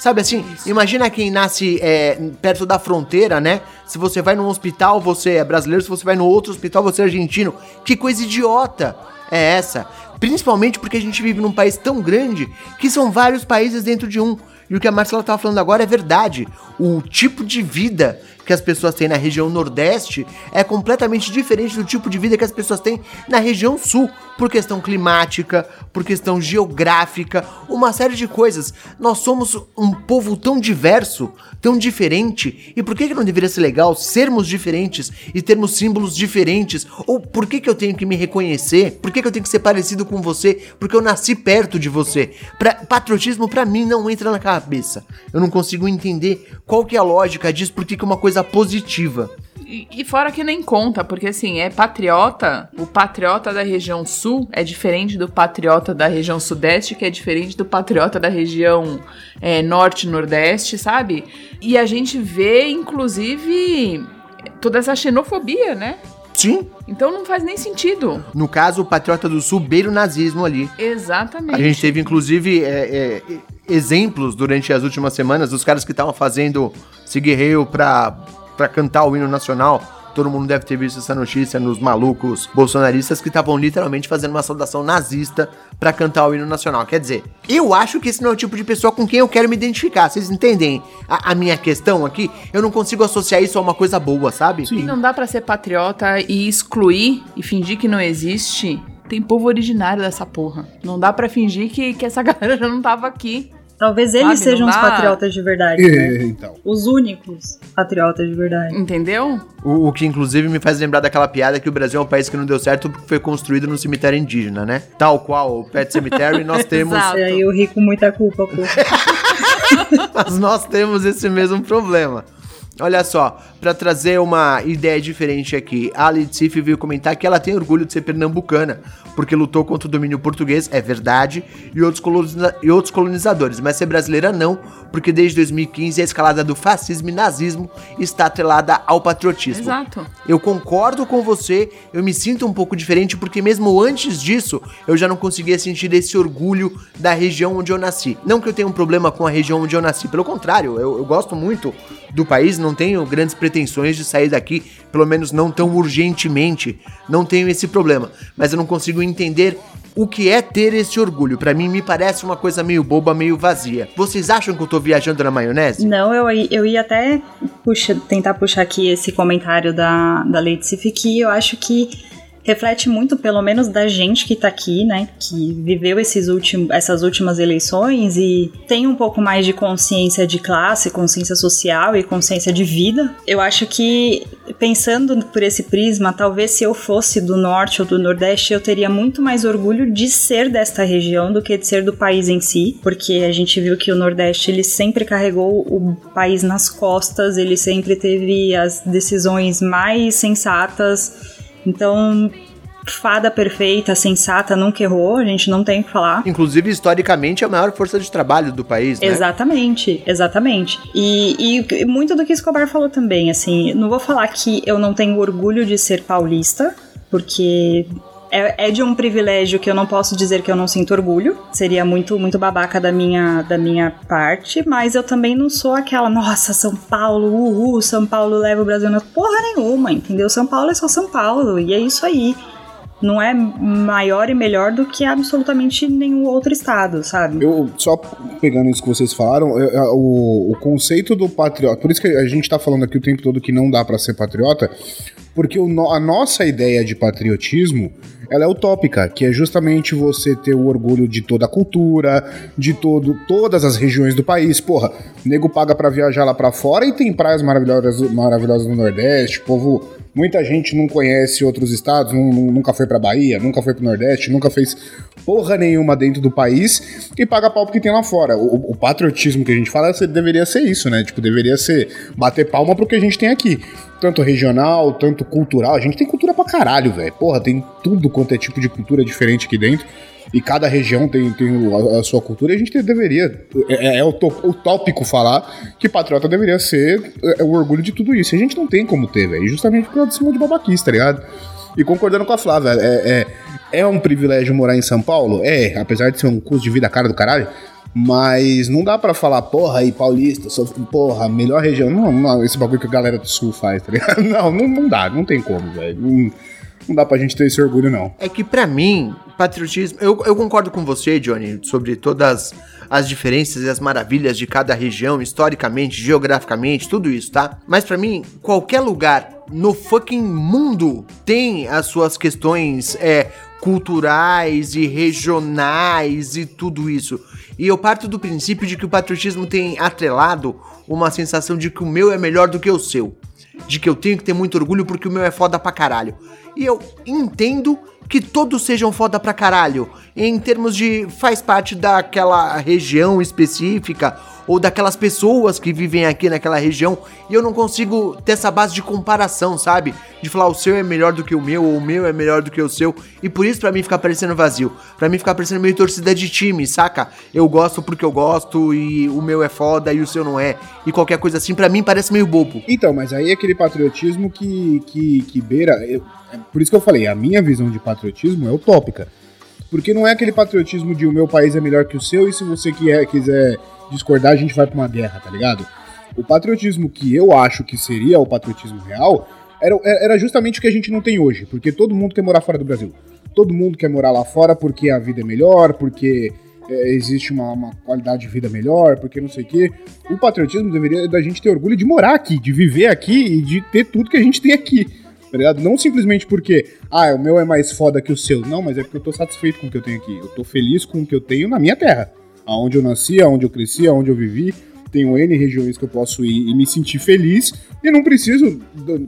Sabe assim, imagina quem nasce é, perto da fronteira, né? Se você vai num hospital, você é brasileiro, se você vai no outro hospital, você é argentino. Que coisa idiota é essa? Principalmente porque a gente vive num país tão grande que são vários países dentro de um. E o que a Marcela estava falando agora é verdade. O tipo de vida que as pessoas têm na região Nordeste é completamente diferente do tipo de vida que as pessoas têm na região Sul, por questão climática, por questão geográfica, uma série de coisas. Nós somos um povo tão diverso, tão diferente, e por que, que não deveria ser legal sermos diferentes e termos símbolos diferentes? Ou por que, que eu tenho que me reconhecer? Por que, que eu tenho que ser parecido com você? Porque eu nasci perto de você. Pra, patriotismo para mim não entra na cabeça. Eu não consigo entender qual que é a lógica disso, por que, que é uma coisa positiva. E, e fora que nem conta, porque assim, é patriota, o patriota da região sul é diferente do patriota da região sudeste, que é diferente do patriota da região é, norte nordeste, sabe? E a gente vê, inclusive, toda essa xenofobia, né? Sim, Então não faz nem sentido. no caso, o patriota do sul beira o nazismo ali. Exatamente. A gente teve, inclusive, é, é, exemplos durante as últimas semanas dos caras que estavam fazendo esse guerreiro pra, pra cantar o hino nacional. Todo mundo deve ter visto essa notícia nos malucos bolsonaristas que estavam literalmente fazendo uma saudação nazista pra cantar o hino nacional. Quer dizer, eu acho que esse não é o tipo de pessoa com quem eu quero me identificar. Vocês entendem a, a minha questão aqui? Eu não consigo associar isso a uma coisa boa, sabe? E não dá pra ser patriota e excluir e fingir que não existe. Tem povo originário dessa porra. Não dá pra fingir que, que essa galera já não tava aqui. Talvez eles Sabe, sejam os patriotas de verdade, né? Então. Os únicos patriotas de verdade. Entendeu? O, o que inclusive me faz lembrar daquela piada que o Brasil é um país que não deu certo porque foi construído num cemitério indígena, né? Tal qual o Pet Cemetery, nós temos. Exato. E aí eu ri com muita culpa, pô. Mas nós temos esse mesmo problema. Olha só, pra trazer uma ideia diferente aqui, a Litsif veio comentar que ela tem orgulho de ser pernambucana, porque lutou contra o domínio português, é verdade, e outros, coloniza- e outros colonizadores, mas ser brasileira não, porque desde 2015 a escalada do fascismo e nazismo está atrelada ao patriotismo. Exato. Eu concordo com você, eu me sinto um pouco diferente porque mesmo antes disso eu já não conseguia sentir esse orgulho da região onde eu nasci. Não que eu tenha um problema com a região onde eu nasci, pelo contrário, eu, eu gosto muito do país, não tenho grandes pretensões de sair daqui, pelo menos não tão urgentemente, não tenho esse problema, mas eu não consigo entender o que é ter esse orgulho. Pra mim me parece uma coisa meio boba, meio vazia. Vocês acham que eu tô viajando na maionese? Não, eu, eu ia até puxa, tentar puxar aqui esse comentário da, da Sif, que eu acho que reflete muito, pelo menos da gente que tá aqui, né, que viveu esses últimos, essas últimas eleições e tem um pouco mais de consciência de classe, consciência social e consciência de vida. Eu acho que, pensando por esse prisma, talvez se eu fosse do norte ou do nordeste, eu teria muito mais orgulho de ser desta região do que de ser do país em si, porque a gente viu que o nordeste ele sempre carregou o país nas costas, ele sempre teve as decisões mais sensatas. Então, fada perfeita, sensata, nunca errou, a gente não tem o que falar. Inclusive, historicamente, é a maior força de trabalho do país, né? Exatamente, exatamente. E, e muito do que Escobar falou também, assim, não vou falar que eu não tenho orgulho de ser paulista, porque é, é de um privilégio que eu não posso dizer que eu não sinto orgulho. Seria muito, muito babaca da minha, da minha parte, mas eu também não sou aquela, nossa, São Paulo, uhul, São Paulo leva o Brasil na porra nenhuma, entendeu? São Paulo é só São Paulo, e é isso aí. Não é maior e melhor do que absolutamente nenhum outro estado, sabe? Eu, só pegando isso que vocês falaram, é, é, o, o conceito do patriota, por isso que a gente tá falando aqui o tempo todo que não dá pra ser patriota, porque o a nossa ideia de patriotismo ela é utópica, que é justamente você ter o orgulho de toda a cultura, de todo, todas as regiões do país. Porra, nego paga pra viajar lá pra fora e tem praias maravilhosas, maravilhosas no Nordeste, povo Muita gente não conhece outros estados, nunca foi pra Bahia, nunca foi pro Nordeste, nunca fez porra nenhuma dentro do país e paga pau porque tem lá fora. O, o patriotismo que a gente fala deveria ser isso, né? Tipo, deveria ser bater palma pro que a gente tem aqui. Tanto regional, tanto cultural. A gente tem cultura pra caralho, velho. Porra, tem tudo quanto é tipo de cultura diferente aqui dentro. E cada região tem, tem a, a sua cultura, e a gente te- deveria. É, é utó- utópico falar que patriota deveria ser é, o orgulho de tudo isso. E a gente não tem como ter, velho. Justamente por causa desse mundo de babaquice, tá ligado? E concordando com a Flávia, é, é, é um privilégio morar em São Paulo? É, apesar de ser um custo de vida cara do caralho. Mas não dá pra falar, porra, aí paulista, sou, porra, melhor região. Não, não, esse bagulho que a galera do sul faz, tá ligado? Não, não, não dá, não tem como, velho. Não, não dá pra gente ter esse orgulho, não. É que pra mim, patriotismo. Eu, eu concordo com você, Johnny, sobre todas as diferenças e as maravilhas de cada região, historicamente, geograficamente, tudo isso, tá? Mas pra mim, qualquer lugar no fucking mundo tem as suas questões é, culturais e regionais e tudo isso. E eu parto do princípio de que o patriotismo tem atrelado uma sensação de que o meu é melhor do que o seu de que eu tenho que ter muito orgulho porque o meu é foda pra caralho. E eu entendo que todos sejam foda pra caralho, em termos de faz parte daquela região específica ou daquelas pessoas que vivem aqui naquela região, e eu não consigo ter essa base de comparação, sabe? De falar o seu é melhor do que o meu ou o meu é melhor do que o seu, e por isso pra mim fica parecendo vazio. Pra mim fica parecendo meio torcida de time, saca? Eu gosto porque eu gosto e o meu é foda e o seu não é. E qualquer coisa assim pra mim parece meio bobo. Então, mas aí é aquele patriotismo que, que, que beira. eu- por isso que eu falei, a minha visão de patriotismo é utópica. Porque não é aquele patriotismo de o meu país é melhor que o seu e se você quer, quiser discordar, a gente vai pra uma guerra, tá ligado? O patriotismo que eu acho que seria o patriotismo real era, era justamente o que a gente não tem hoje. Porque todo mundo quer morar fora do Brasil. Todo mundo quer morar lá fora porque a vida é melhor, porque é, existe uma, uma qualidade de vida melhor, porque não sei o quê. O patriotismo deveria da gente ter orgulho de morar aqui, de viver aqui e de ter tudo que a gente tem aqui. Tá ligado? Não simplesmente porque, ah, o meu é mais foda que o seu. Não, mas é porque eu tô satisfeito com o que eu tenho aqui. Eu tô feliz com o que eu tenho na minha terra. Aonde eu nasci, aonde eu cresci, aonde eu vivi. Tenho N regiões que eu posso ir e me sentir feliz. E não preciso.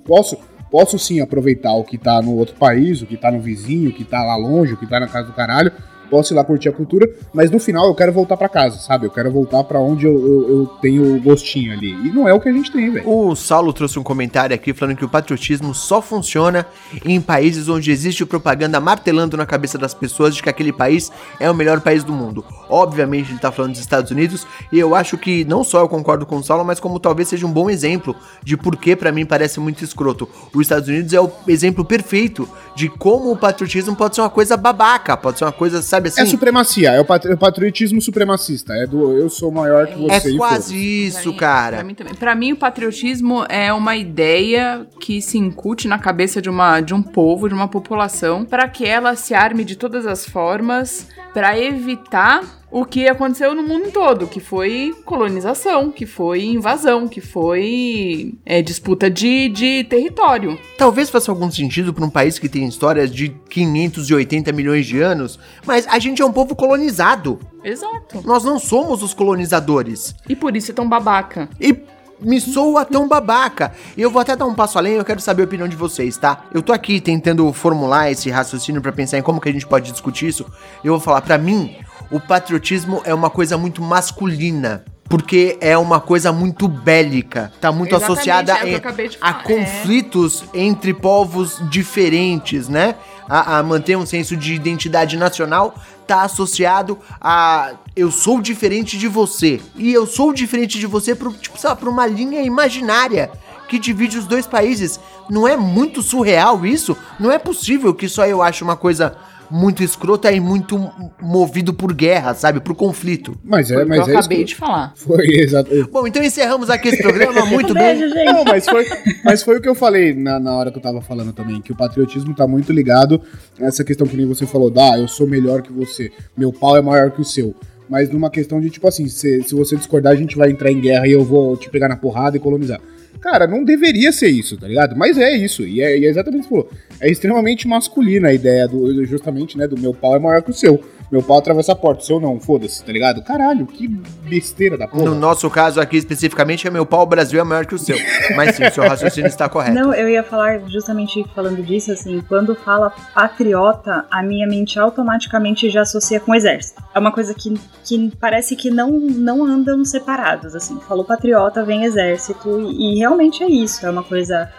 Posso, posso sim aproveitar o que tá no outro país, o que tá no vizinho, o que tá lá longe, o que tá na casa do caralho. Posso ir lá curtir a cultura, mas no final eu quero voltar pra casa, sabe? Eu quero voltar pra onde eu, eu, eu tenho gostinho ali. E não é o que a gente tem, velho. O Saulo trouxe um comentário aqui falando que o patriotismo só funciona em países onde existe propaganda martelando na cabeça das pessoas de que aquele país é o melhor país do mundo. Obviamente ele tá falando dos Estados Unidos e eu acho que não só eu concordo com o Saulo, mas como talvez seja um bom exemplo de por que pra mim parece muito escroto. Os Estados Unidos é o exemplo perfeito de como o patriotismo pode ser uma coisa babaca, pode ser uma coisa, sabe assim? É supremacia, é o é o patriotismo supremacista. É do eu sou maior que É você. e quase isso, Pra mim- cara. Pra mim, também. Pra mim, o patriotismo é uma ideia que se incute na cabeça de, uma, de um povo, de uma população, para que ela se arme de todas as formas para evitar o que aconteceu no mundo todo, que foi colonização, que foi invasão, que foi é, disputa de, de território. Talvez faça algum sentido para um país que tem histórias de 580 milhões de anos, mas a gente é um povo colonizado. Exato. Nós não somos os colonizadores. E por isso é tão babaca. E me soa tão babaca. E eu vou até dar um passo além, eu quero saber a opinião de vocês, tá? Eu tô aqui tentando formular esse raciocínio pra pensar em como que a gente pode discutir isso. Eu vou falar, pra mim, o patriotismo é uma coisa muito masculina. Porque é uma coisa muito bélica. Tá muito Exatamente, associada é a falar, é. conflitos entre povos diferentes, né? A, a manter um senso de identidade nacional tá associado a eu sou diferente de você. E eu sou diferente de você pro, tipo, sei lá, pra uma linha imaginária que divide os dois países. Não é muito surreal isso? Não é possível que só eu ache uma coisa muito escrota e muito movido por guerra, sabe? Por conflito. Mas é, Foi o que mas eu é isso. acabei de falar. Foi, exato. Bom, então encerramos aqui esse programa. Muito bem. Beijo, gente. Não, mas foi, mas foi o que eu falei na, na hora que eu tava falando também, que o patriotismo tá muito ligado a essa questão que nem você falou, dá, eu sou melhor que você, meu pau é maior que o seu. Mas numa questão de, tipo assim, se, se você discordar, a gente vai entrar em guerra e eu vou te pegar na porrada e colonizar. Cara, não deveria ser isso, tá ligado? Mas é isso, e é, e é exatamente o que você falou. É extremamente masculina a ideia do, justamente, né, do meu pau é maior que o seu. Meu pau atravessa a porta, o seu não, foda-se, tá ligado? Caralho, que besteira da porra. No nosso caso aqui especificamente, é meu pau, o Brasil é maior que o seu. Mas sim, seu raciocínio está correto. Não, eu ia falar justamente falando disso, assim, quando fala patriota, a minha mente automaticamente já associa com exército. É uma coisa que, que parece que não, não andam separados, assim. Falou patriota, vem exército, e, e realmente é isso, é uma coisa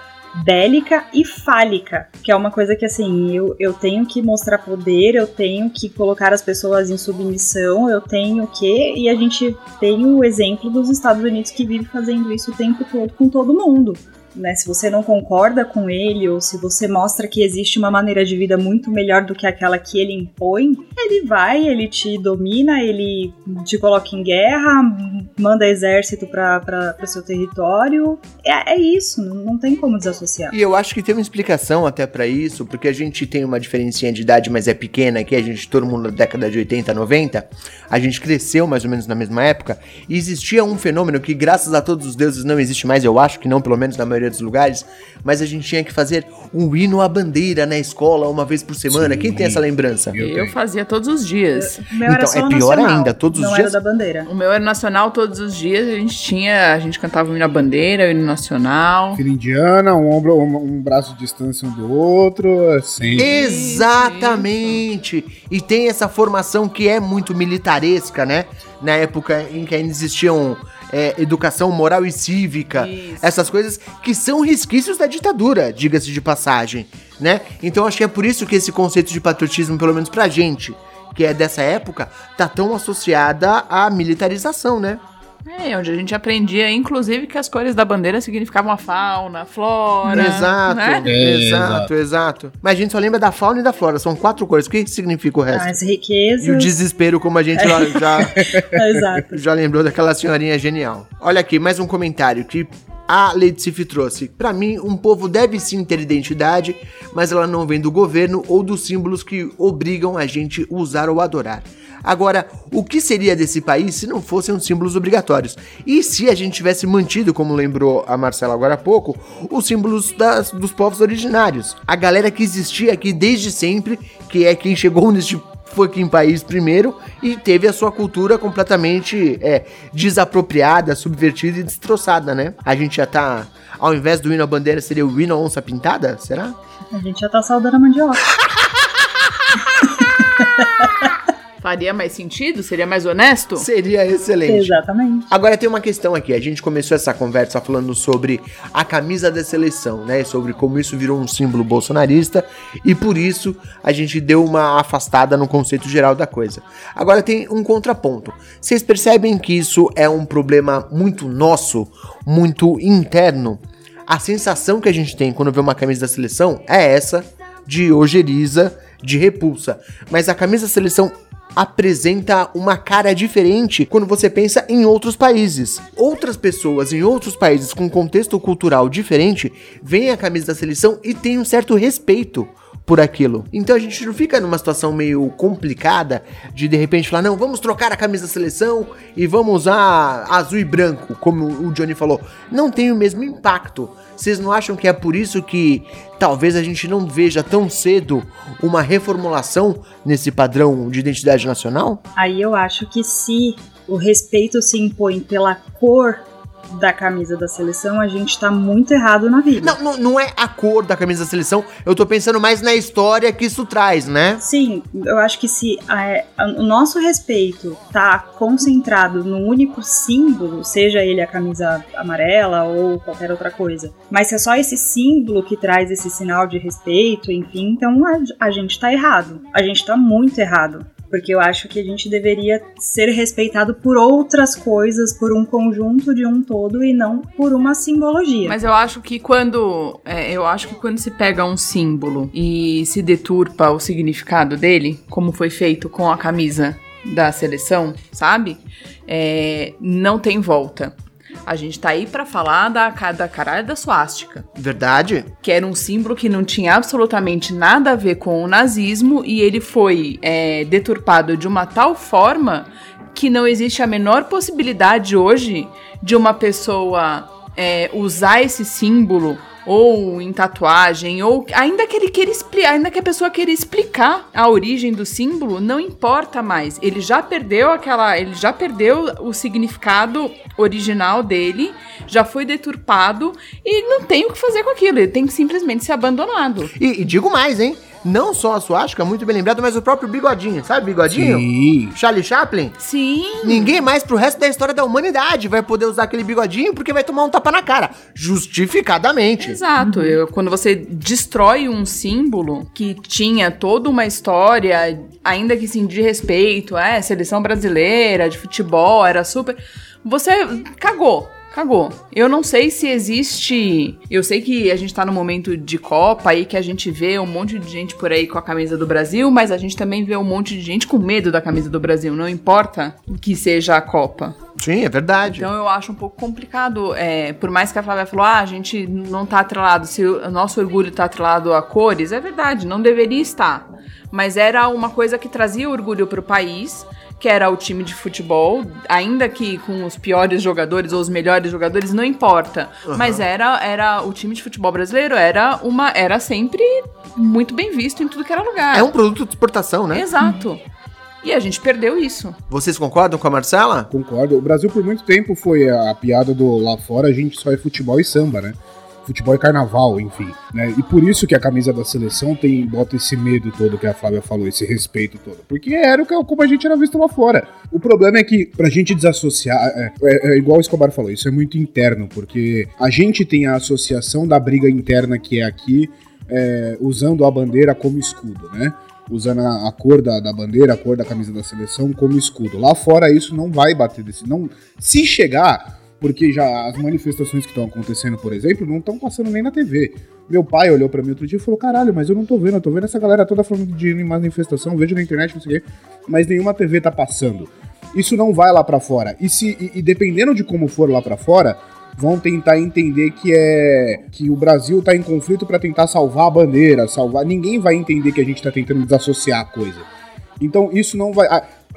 bélica e fálica, que é uma coisa que assim, eu, eu tenho que mostrar poder, eu tenho que colocar as pessoas em submissão, eu tenho que. E a gente tem o exemplo dos Estados Unidos que vive fazendo isso o tempo todo com todo mundo né? Se você não concorda com ele ou se você mostra que existe uma maneira de vida muito melhor do que aquela que ele impõe, ele vai, ele te domina, ele te coloca em guerra, manda exército para seu território. É, é isso, não, não, tem como desassociar. E eu acho que tem uma explicação até para isso, porque a gente tem uma diferencinha de idade, mas é pequena aqui, a gente, todo mundo na década de 80, 90, a gente cresceu mais ou menos na mesma época, e existia um fenômeno que, graças a todos os deuses, não existe mais, eu acho que não, pelo menos na maioria maioria dos lugares, mas a gente tinha que fazer um hino à bandeira na escola uma vez por semana. Sim, Quem tem essa lembrança? Eu, eu fazia todos os dias. então, é pior nacional, ainda, todos os não dias. Era da bandeira. O meu era nacional todos os dias, a gente tinha, a gente cantava o hino à bandeira, o hino nacional. Filha indiana, um ombro, um, um, braço de distância um do outro, assim. Exatamente. E tem essa formação que é muito militaresca, né? Na época em que ainda existiam é, educação moral e cívica, Isso. essas coisas que são resquícios da ditadura, diga-se de passagem, né? Então acho que é por isso que esse conceito de patriotismo, pelo menos pra gente, que é dessa época, tá tão associada à militarização, né? É, onde a gente aprendia, inclusive, que as cores da bandeira significavam a fauna, a flora. Exato, né? é, exato, exato. Mas a gente só lembra da fauna e da flora, são quatro cores. O que significa o resto? As riquezas. E o desespero, como a gente já, já, exato. já lembrou daquela senhorinha genial. Olha aqui, mais um comentário que a Sif trouxe. Para mim, um povo deve sim ter identidade, mas ela não vem do governo ou dos símbolos que obrigam a gente usar ou adorar. Agora, o que seria desse país se não fossem os símbolos obrigatórios? E se a gente tivesse mantido, como lembrou a Marcela agora há pouco, os símbolos das, dos povos originários? A galera que existia aqui desde sempre, que é quem chegou neste fucking país primeiro e teve a sua cultura completamente é, desapropriada, subvertida e destroçada, né? A gente já tá. Ao invés do hino à bandeira, seria o hino à onça pintada? Será? A gente já tá saudando a mandioca. Faria mais sentido? Seria mais honesto? Seria excelente. Exatamente. Agora tem uma questão aqui. A gente começou essa conversa falando sobre a camisa da seleção, né? Sobre como isso virou um símbolo bolsonarista e por isso a gente deu uma afastada no conceito geral da coisa. Agora tem um contraponto. Vocês percebem que isso é um problema muito nosso, muito interno? A sensação que a gente tem quando vê uma camisa da seleção é essa de ojeriza, de repulsa. Mas a camisa da seleção apresenta uma cara diferente quando você pensa em outros países. Outras pessoas em outros países com contexto cultural diferente veem a camisa da seleção e têm um certo respeito por aquilo. Então a gente não fica numa situação meio complicada de de repente falar, não, vamos trocar a camisa da seleção e vamos usar azul e branco, como o Johnny falou. Não tem o mesmo impacto. Vocês não acham que é por isso que talvez a gente não veja tão cedo uma reformulação nesse padrão de identidade nacional? Aí eu acho que se o respeito se impõe pela cor da camisa da seleção, a gente tá muito errado na vida. Não, não, não, é a cor da camisa da seleção, eu tô pensando mais na história que isso traz, né? Sim, eu acho que se é, o nosso respeito tá concentrado num único símbolo, seja ele a camisa amarela ou qualquer outra coisa, mas se é só esse símbolo que traz esse sinal de respeito, enfim, então a, a gente tá errado. A gente tá muito errado porque eu acho que a gente deveria ser respeitado por outras coisas, por um conjunto de um todo e não por uma simbologia. Mas eu acho que quando é, eu acho que quando se pega um símbolo e se deturpa o significado dele, como foi feito com a camisa da seleção, sabe? É, não tem volta. A gente tá aí para falar da, da caralho da suástica. Verdade. Que era um símbolo que não tinha absolutamente nada a ver com o nazismo e ele foi é, deturpado de uma tal forma que não existe a menor possibilidade hoje de uma pessoa é, usar esse símbolo ou em tatuagem, ou ainda que ele queira explicar, ainda que a pessoa queira explicar a origem do símbolo, não importa mais. Ele já perdeu aquela, ele já perdeu o significado original dele, já foi deturpado e não tem o que fazer com aquilo. Ele tem que simplesmente ser abandonado. E, e digo mais, hein? Não só a suástica, muito bem lembrado, mas o próprio bigodinho, sabe bigodinho? Sim. Charlie Chaplin? Sim. Ninguém mais pro resto da história da humanidade vai poder usar aquele bigodinho porque vai tomar um tapa na cara. Justificadamente. Exato. Eu- quando você destrói um símbolo que tinha toda uma história, ainda que sim de respeito, é, seleção brasileira, de futebol, era super. Você cagou. Cagou. Eu não sei se existe. Eu sei que a gente tá no momento de Copa aí que a gente vê um monte de gente por aí com a camisa do Brasil, mas a gente também vê um monte de gente com medo da camisa do Brasil. Não importa que seja a Copa. Sim, é verdade. Então eu acho um pouco complicado, é, por mais que a Flávia falou, ah, a gente não tá atrelado, se o nosso orgulho tá atrelado a cores, é verdade, não deveria estar. Mas era uma coisa que trazia orgulho pro país, que era o time de futebol, ainda que com os piores jogadores ou os melhores jogadores, não importa. Mas era, era o time de futebol brasileiro, era uma era sempre muito bem visto em tudo que era lugar. É um produto de exportação, né? Exato. E a gente perdeu isso. Vocês concordam com a Marcela? Concordo. O Brasil por muito tempo foi a, a piada do lá fora, a gente só é futebol e samba, né? Futebol e carnaval, enfim. Né? E por isso que a camisa da seleção tem bota esse medo todo que a Flávia falou, esse respeito todo. Porque era o que, como a gente era visto lá fora. O problema é que, pra gente desassociar, é, é- é igual o Escobar falou, isso é muito interno, porque a gente tem a associação da briga interna que é aqui, é, usando a bandeira como escudo, né? Usando a, a cor da, da bandeira, a cor da camisa da seleção como escudo. Lá fora isso não vai bater desse. Não, se chegar, porque já as manifestações que estão acontecendo, por exemplo, não estão passando nem na TV. Meu pai olhou pra mim outro dia e falou: caralho, mas eu não tô vendo, eu tô vendo essa galera toda falando de manifestação, vejo na internet, não sei o quê, mas nenhuma TV tá passando. Isso não vai lá pra fora. E, se, e, e dependendo de como for lá pra fora, vão tentar entender que é que o Brasil tá em conflito pra tentar salvar a bandeira, salvar. Ninguém vai entender que a gente tá tentando desassociar a coisa. Então isso não vai.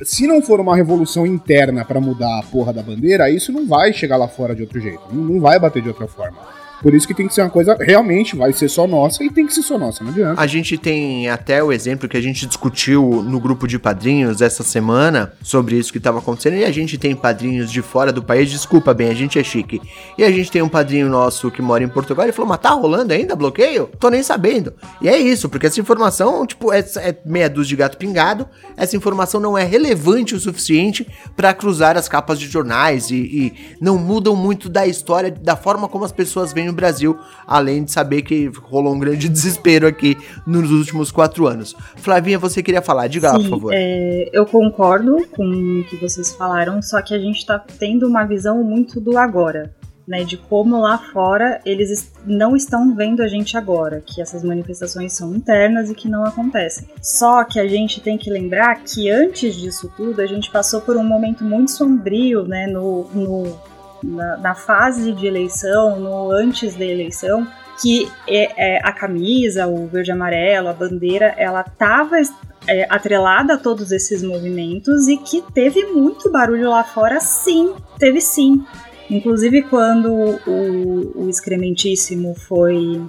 Se não for uma revolução interna pra mudar a porra da bandeira, isso não vai chegar lá fora de outro jeito. Não vai bater de outra forma. Por isso que tem que ser uma coisa realmente vai ser só nossa e tem que ser só nossa, não adianta. A gente tem até o exemplo que a gente discutiu no grupo de padrinhos essa semana sobre isso que estava acontecendo. E a gente tem padrinhos de fora do país. Desculpa bem, a gente é chique. E a gente tem um padrinho nosso que mora em Portugal. Ele falou: Mas tá rolando ainda bloqueio? Tô nem sabendo. E é isso, porque essa informação, tipo, é, é meia dúzia de gato pingado. Essa informação não é relevante o suficiente para cruzar as capas de jornais e, e não mudam muito da história, da forma como as pessoas veem o Brasil, além de saber que rolou um grande desespero aqui nos últimos quatro anos. Flavinha, você queria falar? Diga lá, por Sim, favor. é, eu concordo com o que vocês falaram, só que a gente tá tendo uma visão muito do agora, né? De como lá fora eles es- não estão vendo a gente agora, que essas manifestações são internas e que não acontecem. Só que a gente tem que lembrar que antes disso tudo a gente passou por um momento muito sombrio, né? No, no- na, na fase de eleição, no antes da eleição, que é, é, a camisa, o verde amarelo, a bandeira, ela tava é, atrelada a todos esses movimentos e que teve muito barulho lá fora, sim, teve sim. Inclusive quando o, o excrementíssimo foi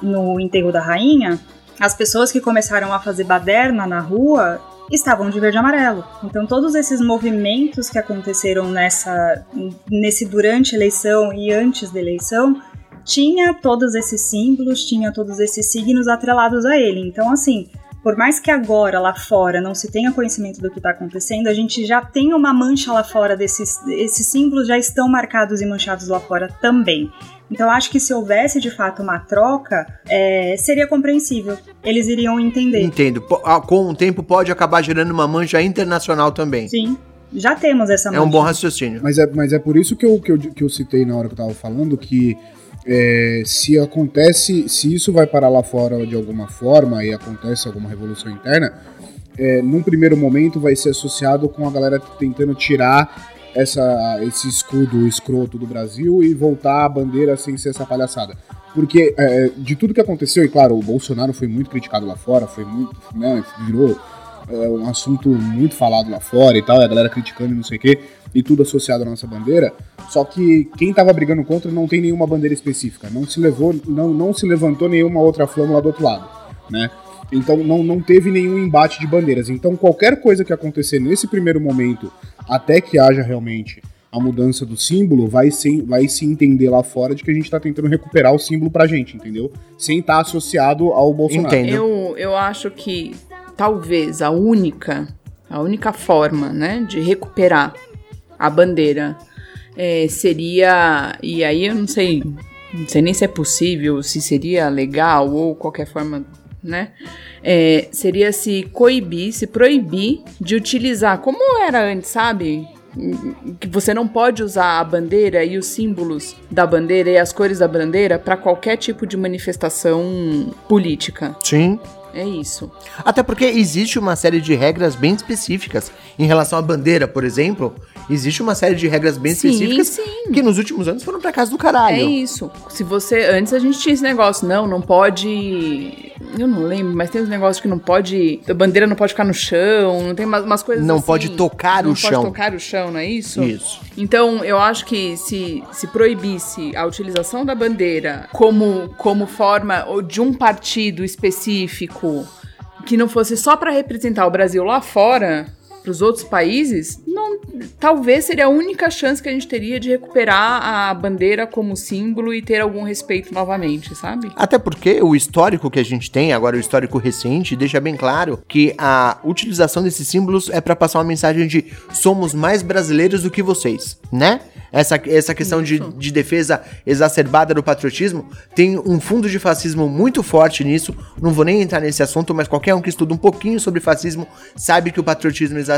no enterro da rainha, as pessoas que começaram a fazer baderna na rua estavam de verde e amarelo. Então todos esses movimentos que aconteceram nessa nesse durante a eleição e antes da eleição tinha todos esses símbolos, tinha todos esses signos atrelados a ele. Então assim, por mais que agora lá fora não se tenha conhecimento do que está acontecendo, a gente já tem uma mancha lá fora desses esses símbolos já estão marcados e manchados lá fora também. Então acho que se houvesse de fato uma troca, é, seria compreensível. Eles iriam entender. Entendo. Ah, Com o tempo pode acabar gerando uma mancha internacional também. Sim, já temos essa É mancha. um bom raciocínio. Mas é, mas é por isso que eu, que, eu, que eu citei na hora que eu tava falando que é, se acontece, se isso vai parar lá fora de alguma forma e acontece alguma revolução interna, é, num primeiro momento vai ser associado com a galera tentando tirar essa, esse escudo escroto do Brasil e voltar a bandeira sem ser essa palhaçada. Porque é, de tudo que aconteceu, e claro, o Bolsonaro foi muito criticado lá fora, foi muito, né, virou é, um assunto muito falado lá fora e tal, e a galera criticando e não sei o quê. e tudo associado à nossa bandeira. Só que quem tava brigando contra não tem nenhuma bandeira específica. Não se levou, não, não se levantou nenhuma outra flama lá do outro lado, né? Então não, não teve nenhum embate de bandeiras. Então qualquer coisa que acontecer nesse primeiro momento, até que haja realmente a mudança do símbolo, vai se, vai se entender lá fora de que a gente tá tentando recuperar o símbolo pra gente, entendeu? Sem estar associado ao Bolsonaro. Entendo. Eu, eu acho que talvez a única, a única forma, né, de recuperar a bandeira é, seria, e aí eu não sei, não sei nem se é possível, se seria legal ou qualquer forma, né, é, seria se coibir, se proibir de utilizar, como era antes, sabe? Que você não pode usar a bandeira e os símbolos da bandeira e as cores da bandeira para qualquer tipo de manifestação política. Sim. É isso. Até porque existe uma série de regras bem específicas em relação à bandeira, por exemplo. Existe uma série de regras bem Sim, específicas sim. que nos últimos anos foram pra casa do caralho. É isso. Se você. Antes a gente tinha esse negócio, não, não pode. Eu não lembro, mas tem uns negócios que não pode. A bandeira não pode ficar no chão, não tem umas, umas coisas Não assim. pode tocar não o pode chão. tocar o chão, não é isso? Isso. Então, eu acho que se, se proibisse a utilização da bandeira como, como forma ou de um partido específico que não fosse só para representar o Brasil lá fora, para os outros países, não, talvez seria a única chance que a gente teria de recuperar a bandeira como símbolo e ter algum respeito novamente, sabe? Até porque o histórico que a gente tem, agora o histórico recente, deixa bem claro que a utilização desses símbolos é pra passar uma mensagem de somos mais brasileiros do que vocês, né? Essa, essa questão de, de defesa exacerbada do patriotismo tem um fundo de fascismo muito forte nisso. Não vou nem entrar nesse assunto, mas qualquer um que estuda um pouquinho sobre fascismo sabe que o patriotismo exacerbado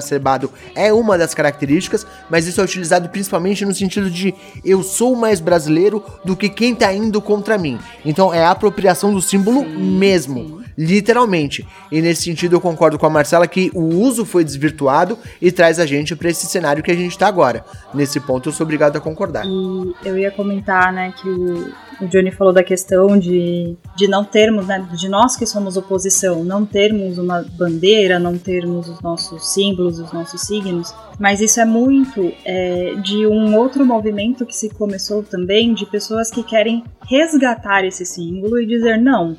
é uma das características, mas isso é utilizado principalmente no sentido de eu sou mais brasileiro do que quem tá indo contra mim. Então é a apropriação do símbolo mesmo. Literalmente. E nesse sentido eu concordo com a Marcela que o uso foi desvirtuado e traz a gente pra esse cenário que a gente tá agora. Nesse ponto eu sou obrigado a concordar. E eu ia comentar, né, que o, o Johnny falou da questão de, de não termos, né, de nós que somos oposição, não termos uma bandeira, não termos os nossos símbolos, os nossos signos, mas isso é muito é, de um outro movimento que se começou também, de pessoas que querem resgatar esse símbolo e dizer, não,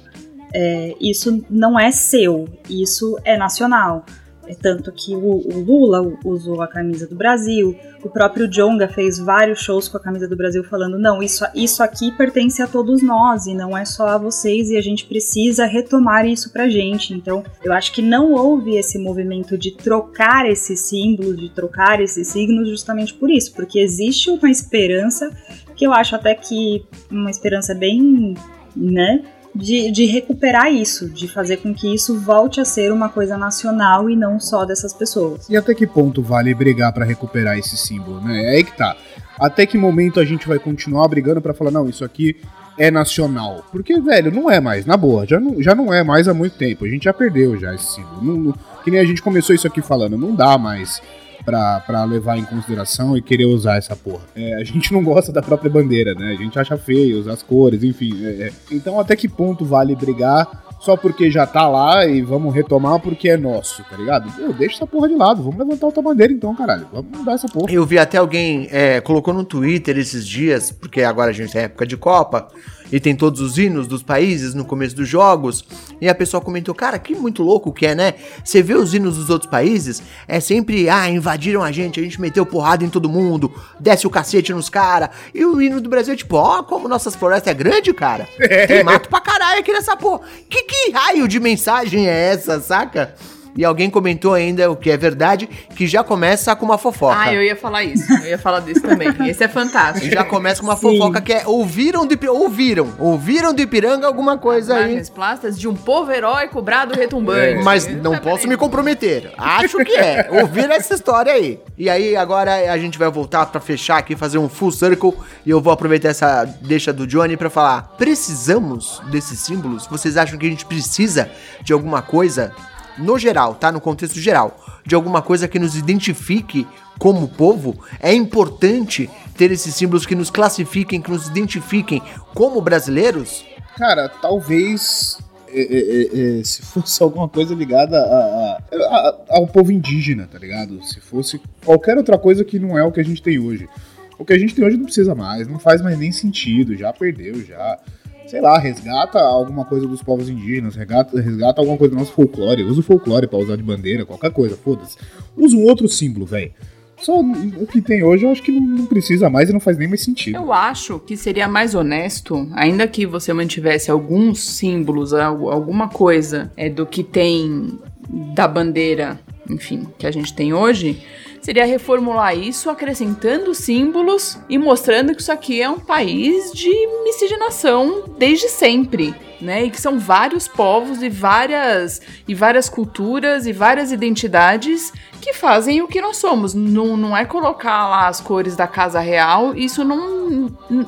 é, isso não é seu, isso é nacional. É tanto que o, o Lula usou a camisa do Brasil, o próprio Jonga fez vários shows com a camisa do Brasil falando: não, isso, isso aqui pertence a todos nós e não é só a vocês e a gente precisa retomar isso pra gente. Então, eu acho que não houve esse movimento de trocar esses símbolos, de trocar esses signos, justamente por isso, porque existe uma esperança que eu acho até que uma esperança bem, né? De, de recuperar isso, de fazer com que isso volte a ser uma coisa nacional e não só dessas pessoas. E até que ponto vale brigar pra recuperar esse símbolo, né? É aí que tá. Até que momento a gente vai continuar brigando pra falar, não, isso aqui é nacional? Porque, velho, não é mais, na boa, já não, já não é mais há muito tempo. A gente já perdeu já esse símbolo. Não- não- que nem a gente começou isso aqui falando, não dá mais pra levar em consideração e querer usar essa porra. É, a gente não gosta da própria bandeira, né? A gente acha feio, as cores, enfim. é, é. Então até que ponto vale brigar só porque já tá lá e vamos retomar porque é nosso, tá ligado? Meu, deixa essa porra de lado, vamos levantar outra bandeira então, caralho. Vamos mudar essa porra. Eu vi até alguém é, colocou no Twitter esses dias, porque agora a gente tem época de Copa e tem todos os hinos dos países no começo dos jogos. E a pessoa comentou, cara, que muito louco que é, né? Você vê os hinos dos outros países, é sempre, ah, invadiram a gente, a gente meteu porrada em todo mundo, desce o cacete nos caras. E o hino do Brasil é tipo, ó, como nossas florestas é grande, cara. Tem mato pra caralho aqui nessa porra. Que, que raio de mensagem é essa, saca? E alguém comentou ainda, o que é verdade, que já começa com uma fofoca. Ah, eu ia falar isso. Eu ia falar disso também. Esse é fantástico. Já começa com uma Sim. fofoca que é ouviram do Ipiranga, ouviram, ouviram do Ipiranga alguma coisa aí. Imagens plásticas de um povo heróico brado retumbante. Mas Eu não posso me comprometer. Acho que é. Ouvir essa história aí. E aí agora a gente vai voltar pra fechar aqui, fazer um full circle e eu vou aproveitar essa deixa do Johnny pra falar: precisamos desses símbolos? Vocês acham que a gente precisa de alguma coisa no geral, tá? No contexto geral, de alguma coisa que nos identifique como povo? É importante ter esses símbolos que nos classifiquem, que nos identifiquem como brasileiros? Cara, talvez é, é, é, se fosse alguma coisa ligada a, a, a, ao povo indígena, tá ligado? Se fosse qualquer outra coisa que não é o que a gente tem hoje. O que a gente tem hoje não precisa mais, não faz mais nem sentido, já perdeu, já. Sei lá, resgata alguma coisa dos povos indígenas, resgata, resgata alguma coisa do nosso folclore, usa o folclore pra usar de bandeira, qualquer coisa, foda-se. Usa um outro símbolo, velho. Só o que tem hoje eu acho que não, não, precisa mais e não faz nem mais sentido. Eu acho que seria mais honesto, ainda que você mantivesse alguns símbolos, alguma coisa é, do que tem da bandeira, enfim, que a gente tem hoje, seria reformular isso acrescentando símbolos e mostrando que isso aqui é um país de miscigenação desde sempre né? E que são vários povos e várias e várias culturas e várias identidades que fazem o que nós somos. Não, não é colocar lá as cores da casa real, isso não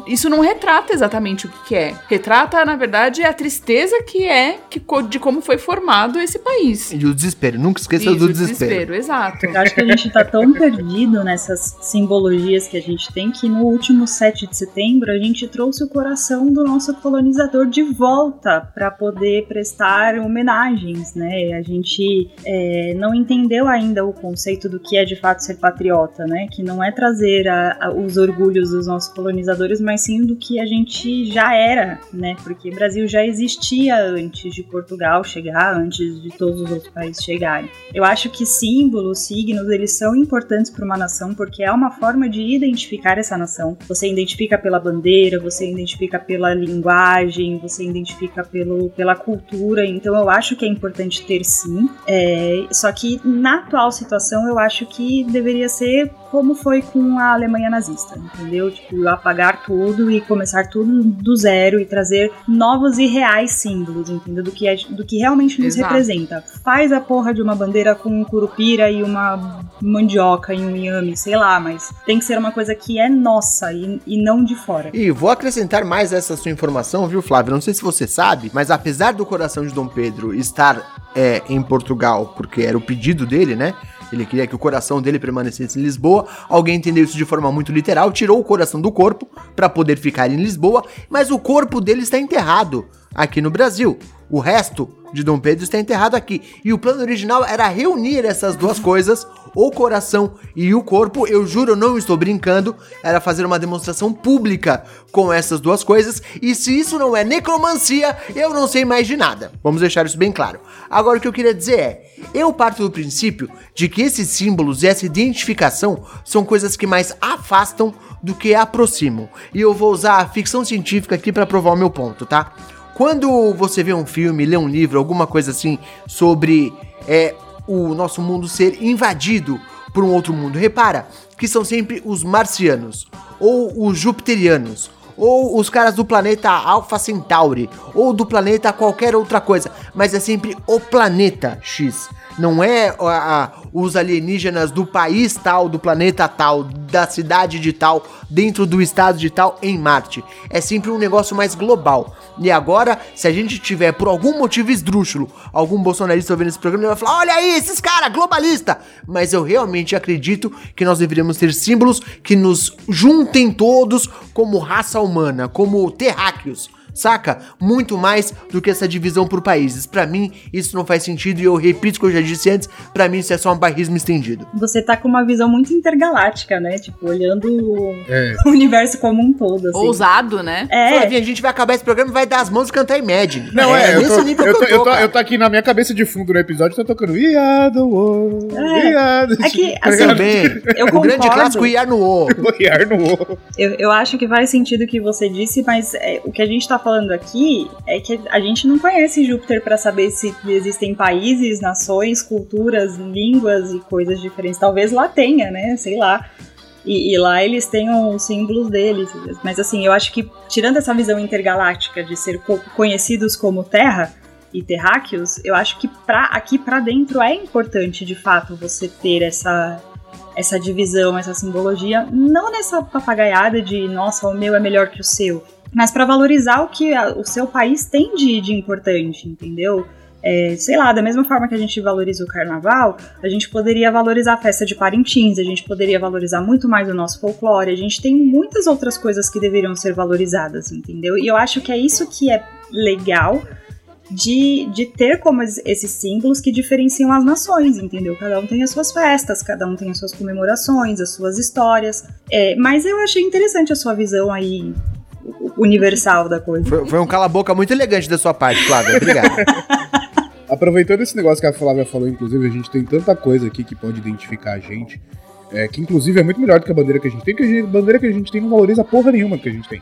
isso não retrata exatamente o que é. Retrata, na verdade, a tristeza que é que, de como foi formado esse país. E o desespero, nunca esqueça isso, do desespero. desespero. exato. Eu acho que a gente tá tão perdido nessas simbologias que a gente tem que no último 7 de setembro a gente trouxe o coração do nosso colonizador de volta volta para poder prestar homenagens, né? A gente é, não entendeu ainda o conceito do que é de fato ser patriota, né? Que não é trazer a, a, os orgulhos dos nossos colonizadores, mas sim do que a gente já era, né? Porque o Brasil já existia antes de Portugal chegar, antes de todos os outros países chegarem. Eu acho que símbolos, signos, eles são importantes para uma nação porque é uma forma de identificar essa nação. Você identifica pela bandeira, você identifica pela linguagem, você identifica pelo, pela cultura, então eu acho que é importante ter sim. É, só que na atual situação eu acho que deveria ser como foi com a Alemanha nazista, entendeu? Tipo, apagar tudo e começar tudo do zero e trazer novos e reais símbolos, entendeu? Do que, é, do que realmente nos Exato. representa. Faz a porra de uma bandeira com um curupira e uma mandioca e um inhame, sei lá, mas tem que ser uma coisa que é nossa e, e não de fora. E vou acrescentar mais essa sua informação, viu, Flávio? Não sei se você sabe, mas apesar do coração de Dom Pedro estar é, em Portugal, porque era o pedido dele, né? Ele queria que o coração dele permanecesse em Lisboa. Alguém entendeu isso de forma muito literal, tirou o coração do corpo para poder ficar em Lisboa, mas o corpo dele está enterrado aqui no Brasil. O resto de Dom Pedro está enterrado aqui. E o plano original era reunir essas duas coisas, o coração e o corpo. Eu juro, não estou brincando. Era fazer uma demonstração pública com essas duas coisas. E se isso não é necromancia, eu não sei mais de nada. Vamos deixar isso bem claro. Agora o que eu queria dizer é: eu parto do princípio de que esses símbolos e essa identificação são coisas que mais afastam do que aproximam. E eu vou usar a ficção científica aqui para provar o meu ponto, tá? Quando você vê um filme, lê um livro, alguma coisa assim sobre é, o nosso mundo ser invadido por um outro mundo, repara que são sempre os marcianos, ou os jupiterianos, ou os caras do planeta Alpha Centauri, ou do planeta qualquer outra coisa, mas é sempre o planeta X. Não é a, a, os alienígenas do país tal, do planeta tal, da cidade de tal, dentro do estado de tal em Marte. É sempre um negócio mais global. E agora, se a gente tiver por algum motivo esdrúxulo, algum bolsonarista ouvindo esse programa, ele vai falar: olha aí, esses caras, globalista! Mas eu realmente acredito que nós deveríamos ter símbolos que nos juntem todos como raça humana, como terráqueos saca? Muito mais do que essa divisão por países. Para mim, isso não faz sentido e eu repito o que eu já disse antes, para mim isso é só um barrismo estendido. Você tá com uma visão muito intergaláctica, né? Tipo, olhando é. o universo como um todo, assim. Ousado, né? É. Flavinha, a gente vai acabar esse programa e vai dar as mãos e cantar Imagine. Não, é, é eu, tô, nível eu, tô, eu, tô, eu, tô, aqui na minha cabeça de fundo no episódio, tô tocando We Are The World, é. We Are The É que, tá assim, bem, eu o concordo. grande clássico We Are No War. We Are No War. Eu, eu acho que faz sentido o que você disse, mas é, o que a gente tá falando aqui é que a gente não conhece Júpiter para saber se existem países, nações, culturas, línguas e coisas diferentes. Talvez lá tenha, né? Sei lá. E, e, lá eles tenham os símbolos deles. Mas assim, eu acho que, tirando essa visão intergaláctica de ser conhecidos como Terra e terráqueos, eu acho que pra, aqui para dentro é importante, de fato, você ter essa, essa divisão, essa simbologia. Não nessa papagaiada de, nossa, o meu é melhor que o seu mas para valorizar o que a, o seu país tem de, de importante, entendeu? É, sei lá, da mesma forma que a gente valoriza o carnaval, a gente poderia valorizar a festa de Parintins, a gente poderia valorizar muito mais o nosso folclore, a gente tem muitas outras coisas que deveriam ser valorizadas, entendeu? E eu acho que é isso que é legal de, de ter como es- esses símbolos que diferenciam as nações, entendeu? Cada um tem as suas festas, cada um tem as suas comemorações, as suas histórias. É, mas eu achei interessante a sua visão aí universal da coisa. Foi, foi um cala-boca muito elegante da sua parte, Flávia. Obrigado. Aproveitando esse negócio que a Flávia falou, inclusive, a gente tem tanta coisa aqui que pode identificar a gente. é, que inclusive é muito melhor do que a bandeira que a gente tem, porque a gente- a bandeira que a gente tem não valoriza porra nenhuma que a gente tem.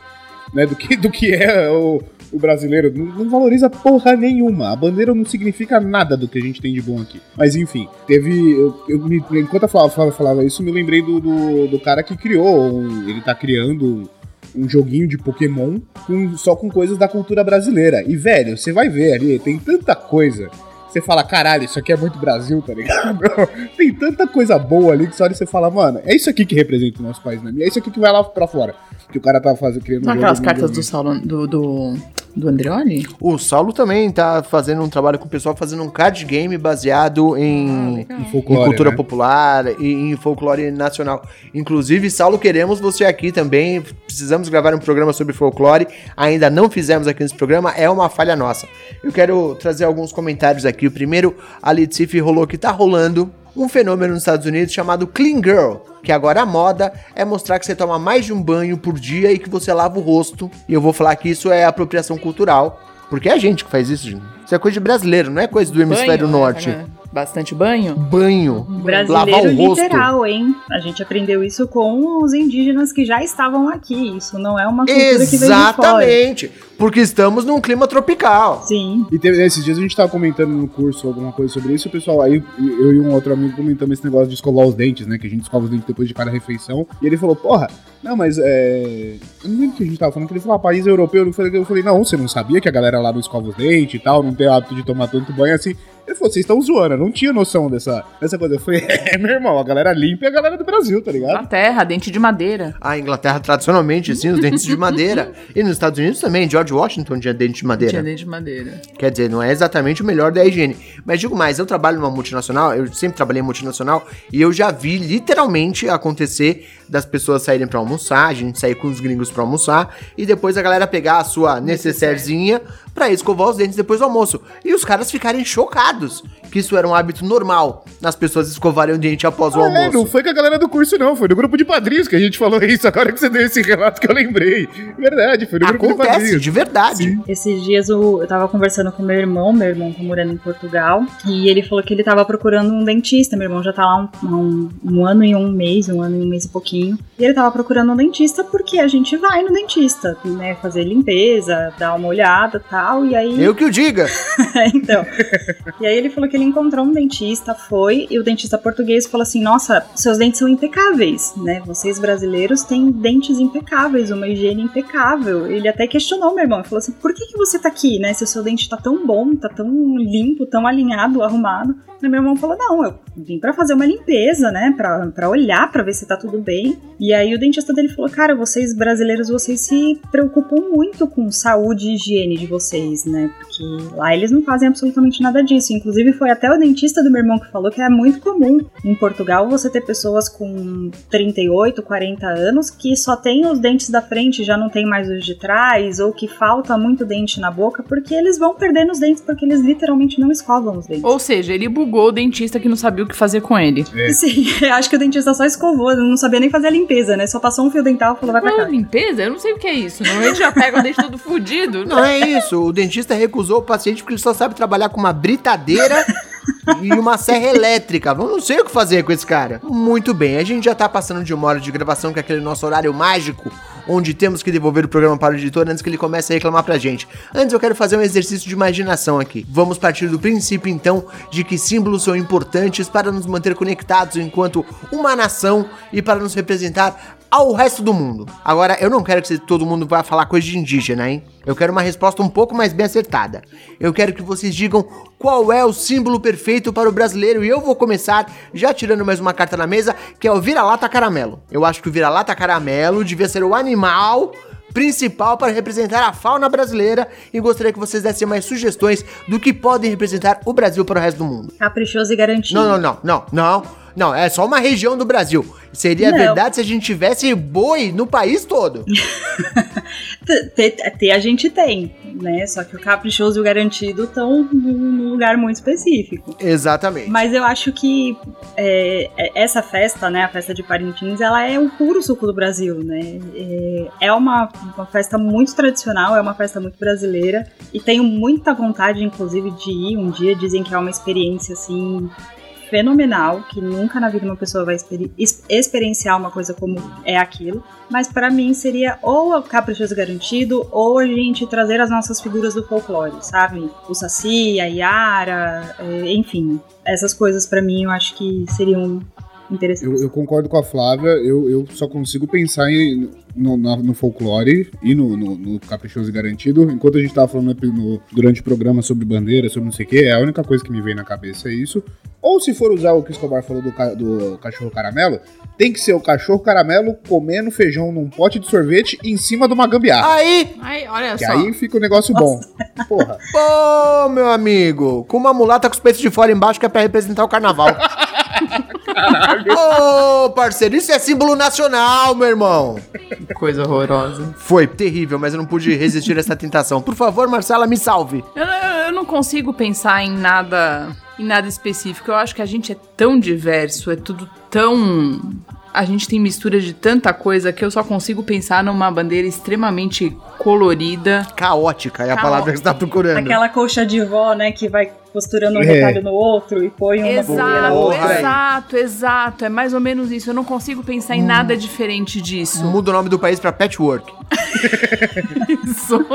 Né, do, que, do que é o, o brasileiro. Não, não valoriza porra nenhuma. A bandeira não significa nada do que a gente tem de bom aqui. Mas enfim, teve. Eu, eu me- enquanto a Flávia falava, falava isso, me lembrei do, do, do cara que criou. um- ele tá criando um joguinho de Pokémon com- só com coisas da cultura brasileira. E, velho, você vai ver ali, tem tanta coisa. Você fala, caralho, isso aqui é muito Brasil, tá ligado? tem tanta coisa boa ali que só você fala, mano, é isso aqui que representa o nosso país, né? É isso aqui que vai lá pra fora. Que o cara tá fazendo, criando Não aquelas jogo cartas do Saulo, do, do, do Andreoli? O Saulo também tá fazendo um trabalho com o pessoal, fazendo um card game baseado em, Em em folclore, cultura né? popular e em folclore nacional. Inclusive, Saulo, queremos você aqui também. Precisamos gravar um programa sobre folclore. Ainda não fizemos aqui nesse programa, é uma falha nossa. Eu quero trazer alguns comentários aqui. O primeiro, a Litsif rolou que tá rolando um fenômeno nos Estados Unidos chamado Clean Girl, que agora a moda é mostrar que você toma mais de um banho por dia e que você lava o rosto. E eu vou falar que isso é apropriação cultural, porque é a gente que faz isso, gente. Isso é coisa de brasileiro, não é coisa do hemisfério Banho, norte. né? Bastante banho? Banho, lavar Brasileiro o rosto. literal, hein? A gente aprendeu isso com os indígenas que já estavam aqui. Isso não é uma cultura que veio de fora. Exatamente, porque estamos num clima tropical. Sim. E teve, esses dias a gente tava comentando no curso alguma coisa sobre isso, e o pessoal, aí eu e um outro amigo comentamos esse negócio de escovar os dentes, né? Que a gente escova os dentes depois de cada refeição. E ele falou, porra, não, mas é. Eu não lembro o que a gente tava falando, que ele falou, ah, país europeu. Eu falei, eu falei, não, você não sabia que a galera lá não escova os dentes e tal, não tem o hábito de tomar tanto banho assim. Ele falou, vocês estão zoando, eu não tinha noção dessa, dessa coisa. Eu falei, é, meu irmão, a galera limpa e a galera do Brasil, tá ligado? Na terra, dente de madeira. A Inglaterra, tradicionalmente, sim, os dentes de madeira. E nos Estados Unidos também, George Washington tinha dente de madeira. Tinha dente de madeira. Quer dizer, não é exatamente o melhor da higiene. Mas digo mais, eu trabalho numa multinacional, eu sempre trabalhei em multinacional, e eu já vi literalmente acontecer das pessoas saírem pra almoçar, a gente sair com os gringos pra almoçar, e depois a galera pegar a sua necessairezinha pra escovar os dentes depois do almoço. E os caras ficarem chocados que isso era um hábito normal nas pessoas escovarem o dente após o Ah, é, almoço. não foi com a galera do curso, não. Foi do grupo de padrinhos que a gente falou isso. Agora que você deu esse relato que eu lembrei. Verdade, foi do grupo de Acontece, padrinhos. de verdade. Sim. Esses dias eu, eu tava conversando com meu irmão, meu irmão tá morando em Portugal, e ele falou que ele tava procurando um dentista. Meu irmão já tá lá um, um, um ano e um mês, um ano e um mês e pouquinho. E ele tava procurando um dentista porque a gente vai no dentista, né? Fazer limpeza, dar uma olhada e tal. E aí. Eu que o diga. então. E aí ele falou que ele encontrou um dentista, foi, e o dentista português falou assim: Nossa, seus dentes são impecáveis, né? Vocês brasileiros têm dentes impecáveis, uma higiene impecável. Ele até questionou meu irmão, falou assim: Por que, que você tá aqui, né? Se o seu dente tá tão bom, tá tão limpo, tão alinhado, arrumado. E meu irmão falou: Não, eu vim pra fazer uma limpeza, né? Pra, pra olhar, pra ver se tá tudo bem. E aí o dentista dele falou: Cara, vocês brasileiros, vocês se preocupam muito com saúde e higiene de vocês, né? Porque lá eles não fazem absolutamente nada disso. Inclusive, foi até o dentista do meu irmão que falou que é muito comum em Portugal você ter pessoas com 38, 40 anos que só tem os dentes da frente, já não tem mais os de trás, ou que falta muito dente na boca, porque eles vão perdendo os dentes porque eles literalmente não escovam os dentes. Ou seja, ele bugou o dentista que não sabia o que fazer com ele. É. Sim, acho que o dentista só escovou, não sabia nem fazer a limpeza, né? Só passou um fio dental e falou, vai pra Mas cá. limpeza? Eu não sei o que é isso. Normalmente já pega o dente todo fudido. Não é isso. O dentista recusou o paciente porque ele só sabe trabalhar com uma britadeira e uma serra elétrica. Eu não sei o que fazer com esse cara. Muito bem, a gente já tá passando de uma hora de gravação, que é aquele nosso horário mágico, onde temos que devolver o programa para o editor antes que ele comece a reclamar pra gente. Antes eu quero fazer um exercício de imaginação aqui. Vamos partir do princípio, então, de que símbolos são importantes para nos manter conectados enquanto uma nação e para nos representar ao resto do mundo. Agora, eu não quero que todo mundo vá falar coisa de indígena, hein? Eu quero uma resposta um pouco mais bem acertada. Eu quero que vocês digam qual é o símbolo perfeito para o brasileiro e eu vou começar já tirando mais uma carta na mesa, que é o vira-lata caramelo. Eu acho que o vira-lata caramelo devia ser o animal principal para representar a fauna brasileira e gostaria que vocês dessem mais sugestões do que podem representar o Brasil para o resto do mundo. Caprichoso e garantido. Não, não, não, não, não. Não, é só uma região do Brasil. Seria Não. verdade se a gente tivesse boi no país todo. Ter, a gente tem. né? Só que o caprichoso e o garantido estão num lugar muito específico. Exatamente. Mas eu acho que é, é, essa festa, né, a festa de Parintins, ela é o puro suco do Brasil, né? É, é uma, uma festa muito tradicional, é uma festa muito brasileira e tenho muita vontade, inclusive, de ir um dia. Dizem que é uma experiência assim fenomenal, que nunca na vida uma pessoa vai exper experienciar uma coisa como é aquilo. Mas para mim seria ou o Caprichoso Garantido ou a gente trazer as nossas figuras do folclore, sabe? O Saci, a Yara, é, enfim. Essas coisas para mim eu acho que seriam interessantes. Eu, eu, concordo com a Flávia, eu, eu só consigo pensar em, no, no, no folclore e no, no, no, Caprichoso e Garantido. Enquanto a gente tava falando no, durante o programa sobre bandeira, sobre não sei o que, é a única coisa que me vem na cabeça é isso. Ou se for usar o que o Escobar falou do, do cachorro caramelo, tem que ser o cachorro caramelo comendo feijão num pote de sorvete em cima de uma gambiarra. Aí! Aí, olha que só. aí fica o um negócio bom. Porra. Pô, meu amigo, com uma mulata com os peitos de fora embaixo que é pra representar o carnaval. Caralho. Ô, parceiro, isso é símbolo nacional, meu irmão. Coisa horrorosa. Foi terrível, mas eu não pude resistir a essa tentação. Por favor, Marcela, me salve. Eu, eu não consigo pensar em nada em nada específico. Eu acho que a gente é tão diverso, é tudo tão. A gente tem mistura de tanta coisa que eu só consigo pensar numa bandeira extremamente colorida. Caótica é a palavra que você tá procurando. Aquela colcha de vó, né, que vai costurando um é. retalho no outro e põe uma exato, outra. Exato, exato. É mais ou menos isso. Eu não consigo pensar em hum. nada diferente disso. Muda o nome do país pra patchwork. isso.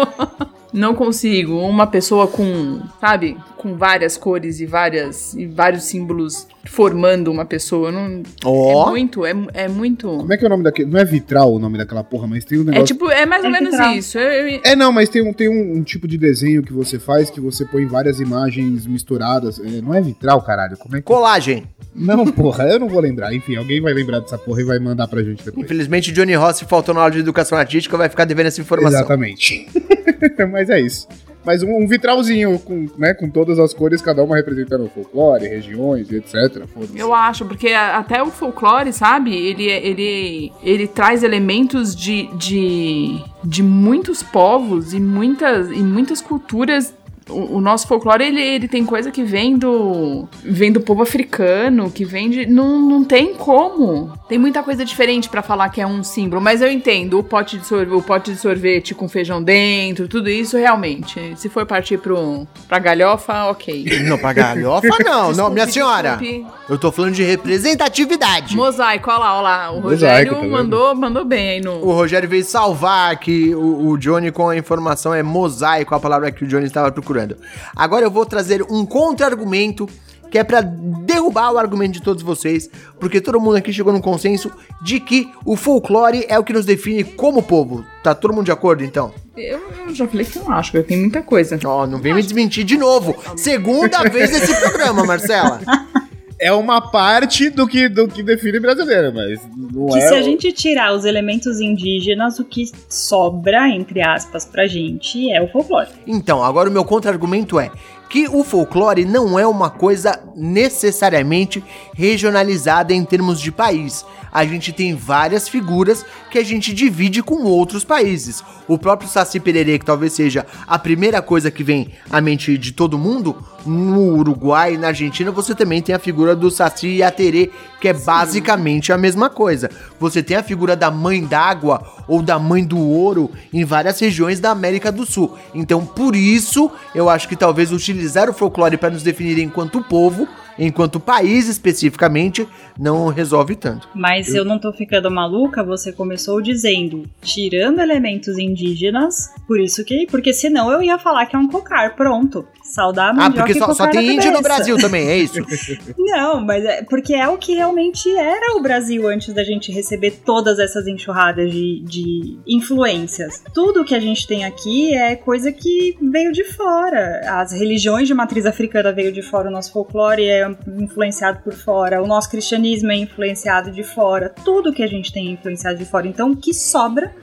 Não consigo. Uma pessoa com, sabe, com várias cores e várias e vários símbolos formando uma pessoa. Não, oh. É muito, é, é muito. Como é que é o nome daquele? Não é vitral o nome daquela porra, mas tem um negócio. É tipo, é mais ou é menos vitral. isso. Eu, eu... É, não, mas tem, um, tem um, um, tipo de desenho que você faz que você põe várias imagens misturadas. É, não é vitral, caralho. Como é que. Colagem. Não, porra, eu não vou lembrar. Enfim, alguém vai lembrar dessa porra e vai mandar pra gente depois. Infelizmente, Johnny Rossi faltou na aula de educação artística, vai ficar devendo essa informação. Exatamente. mas é isso mas um, um, vitralzinho com, né, com todas as cores, cada uma representando o folclore, regiões etc. Eu acho, porque até o folclore, sabe, ele, ele, ele traz elementos de, de, de muitos povos e muitas, e muitas culturas o, o, nosso folclore, ele, ele tem coisa que vem do. vem do povo africano, que vem de. Não, não tem como. Tem muita coisa diferente para falar que é um símbolo, mas eu entendo. O pote, de sorvete, o pote de sorvete com feijão dentro, tudo isso realmente. Se for partir pro, pra galhofa, ok. Não, pra galhofa não. Desculpe, não, minha senhora. Desculpe. Eu tô falando de representatividade. Mosaico, olha lá, olha lá. O Rogério tá mandou, mandou bem aí no. O Rogério veio salvar que o, o Johnny com a informação é mosaico, a palavra que o Johnny estava procurando procurando. Agora eu vou trazer um contra-argumento que é para derrubar o argumento de todos vocês, porque todo mundo aqui chegou num consenso de que o folclore é o que nos define como povo. Tá todo mundo de acordo então? Eu, eu já falei que não acho, eu tenho muita coisa. Ó, oh, não vem me desmentir de novo. Segunda vez nesse programa, Marcela. é uma parte do que, do que define brasileiro, mas não que é. se a gente tirar os elementos indígenas, o que sobra, entre aspas, pra gente é o folclore. Então, agora o meu contra-argumento é: que o folclore não é uma coisa necessariamente regionalizada em termos de país. A gente tem várias figuras que a gente divide com outros países. O próprio Saci Pererê, que talvez seja a primeira coisa que vem à mente de todo mundo, no Uruguai e na Argentina você também tem a figura do Saci e Aterê, que é basicamente a mesma coisa. Você tem a figura da mãe d'água ou da mãe do ouro em várias regiões da América do Sul. Então, por isso, eu acho que talvez utilizar o folclore para nos definir enquanto povo enquanto país especificamente não resolve tanto. Mas eu, eu não tô ficando maluca, você começou dizendo, tirando elementos indígenas, por isso que, porque senão eu ia falar que é um cocar, pronto. Saudar a Ah, porque só, só tem índio no Brasil também, é isso? não, mas é porque é o que realmente era o Brasil antes da gente receber todas essas enxurradas de, de influências. Tudo que a gente tem aqui é coisa que veio de fora. As religiões de matriz africana veio de fora, o nosso folclore é influenciado por fora, o nosso cristianismo é influenciado de fora, tudo que a gente tem é influenciado de fora. Então, o que sobra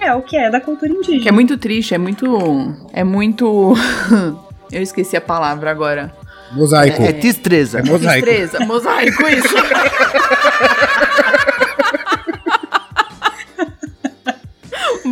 é o que é da cultura indígena. Que é muito triste, é muito. É muito. Eu esqueci a palavra agora. Mosaico. É, é tistreza. É mosaico. Tistreza, mosaico, isso.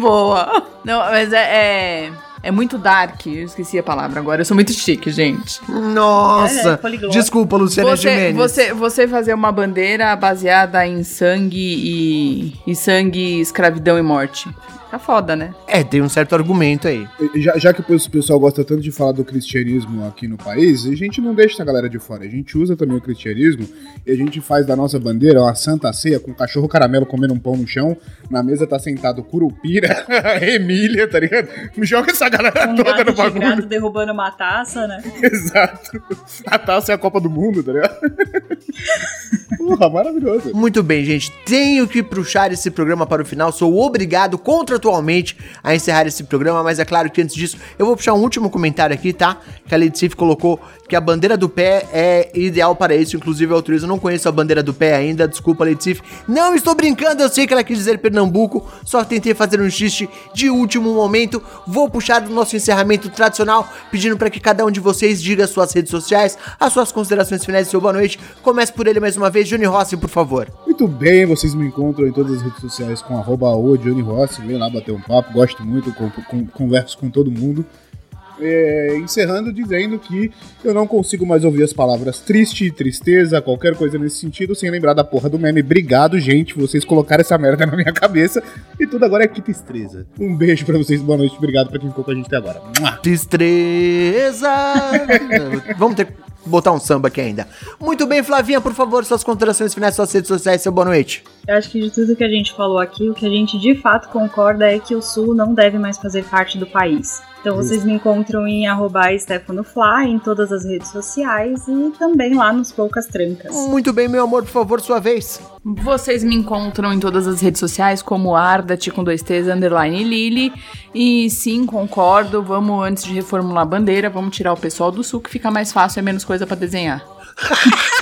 Boa. Não, mas é, é É muito dark. Eu esqueci a palavra agora. Eu sou muito chique, gente. Nossa! É, poliglota. Desculpa, Luciana Você, Gimenez. você, você fazer uma bandeira baseada em sangue e, e sangue, escravidão e morte. Tá foda, né? É, tem um certo argumento aí. Já, já que o pessoal gosta tanto de falar do cristianismo aqui no país, a gente não deixa a galera de fora. A gente usa também o cristianismo e a gente faz da nossa bandeira uma santa ceia com cachorro caramelo comendo um pão no chão. Na mesa tá sentado Curupira, Emília, tá ligado? Joga essa galera Um toda no de bagulho. gato derrubando uma taça, né? Exato. A taça é a Copa do Mundo, tá ligado? Porra, maravilhoso. Muito bem, gente. Tenho que puxar esse programa para o final. Sou obrigado a encerrar esse programa, mas é claro que antes disso eu vou puxar um último comentário aqui, tá? Que a Lady Sif colocou que a bandeira do pé é ideal para isso, inclusive eu autorizo. Não conheço a bandeira do pé ainda, desculpa, Sif. Não estou brincando, eu sei que ela quis dizer Pernambuco, só tentei fazer um xiste de último momento. Vou puxar do nosso encerramento tradicional, pedindo para que cada um de vocês diga suas redes sociais, as suas considerações finais e seu boa noite. Comece por ele mais uma vez, Johnny Rossi, por favor. Muito bem, vocês me encontram em todas as redes sociais com arroba o Johnny Rossi, vem lá bater um papo, gosto muito, converso com todo mundo. É, encerrando dizendo que eu não consigo mais ouvir as palavras triste, tristeza, qualquer coisa nesse sentido, sem lembrar da porra do meme. Obrigado, gente, vocês colocaram essa merda na minha cabeça e tudo agora é que tristeza. Um beijo pra vocês, boa noite, obrigado pra quem ficou com a gente até agora. Destreza. Vamos ter botar um samba aqui ainda. Muito bem, Flavinha, por favor, suas considerações finais, suas redes sociais, seu boa noite. Eu acho que de tudo que a gente falou aqui, o que a gente de fato concorda é que o Sul não deve mais fazer parte do país. Então vocês me encontram em arroba StefanoFly em todas as redes sociais e também lá nos Poucas Trancas. Muito bem, meu amor, por favor, sua vez. Vocês me encontram em todas as redes sociais como Ardat com dois T's, underline Lili. E sim, concordo. Vamos, antes de reformular a bandeira, vamos tirar o pessoal do sul, que fica mais fácil, é menos coisa pra desenhar.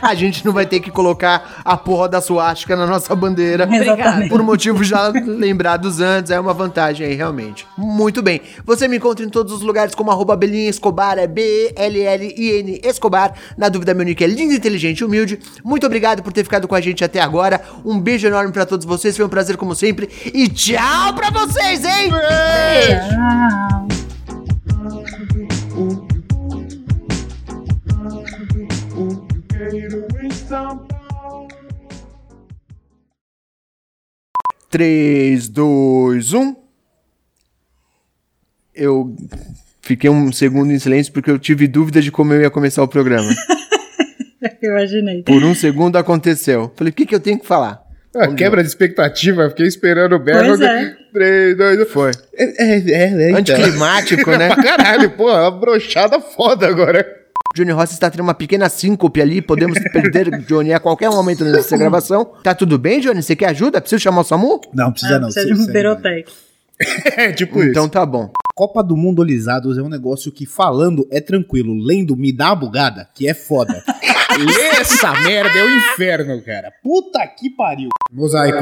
A gente não vai ter que colocar a porra da suástica na nossa bandeira. Exatamente. Por motivos já lembrados antes, é uma vantagem aí, realmente. Muito bem. Você me encontra em todos os lugares como arroba Belinha Escobar, é B-E-L-L-I-N Escobar. Na dúvida, meu nick é lindo, inteligente e humilde. Muito obrigado por ter ficado com a gente até agora. Um beijo enorme pra todos vocês, foi um prazer como sempre. E tchau pra vocês, hein? Tchau. Três, dois, um. Eu fiquei um segundo em silêncio porque eu tive dúvida de como eu ia começar o programa. Imaginei. Por um segundo aconteceu. Falei, o que, que eu tenho que falar? Ah, quebra de expectativa, fiquei esperando o berro. Pois é. 3, 2, 1. Foi. É, é, é, é, então. Anticlimático, né? pra caralho, pô, uma brochada foda agora. Johnny Rossi está tendo uma pequena síncope ali. Podemos perder Johnny a qualquer momento nessa gravação. Tá tudo bem, Johnny? Você quer ajuda? Precisa chamar o SAMU? Não, precisa Ah, precisa de um perotec. É, tipo Então isso. tá bom. Copa do Mundo Olizados é um negócio que falando é tranquilo, lendo me dá uma bugada, que é foda. Lê essa merda, é o inferno, cara. Puta que pariu. Mosaico.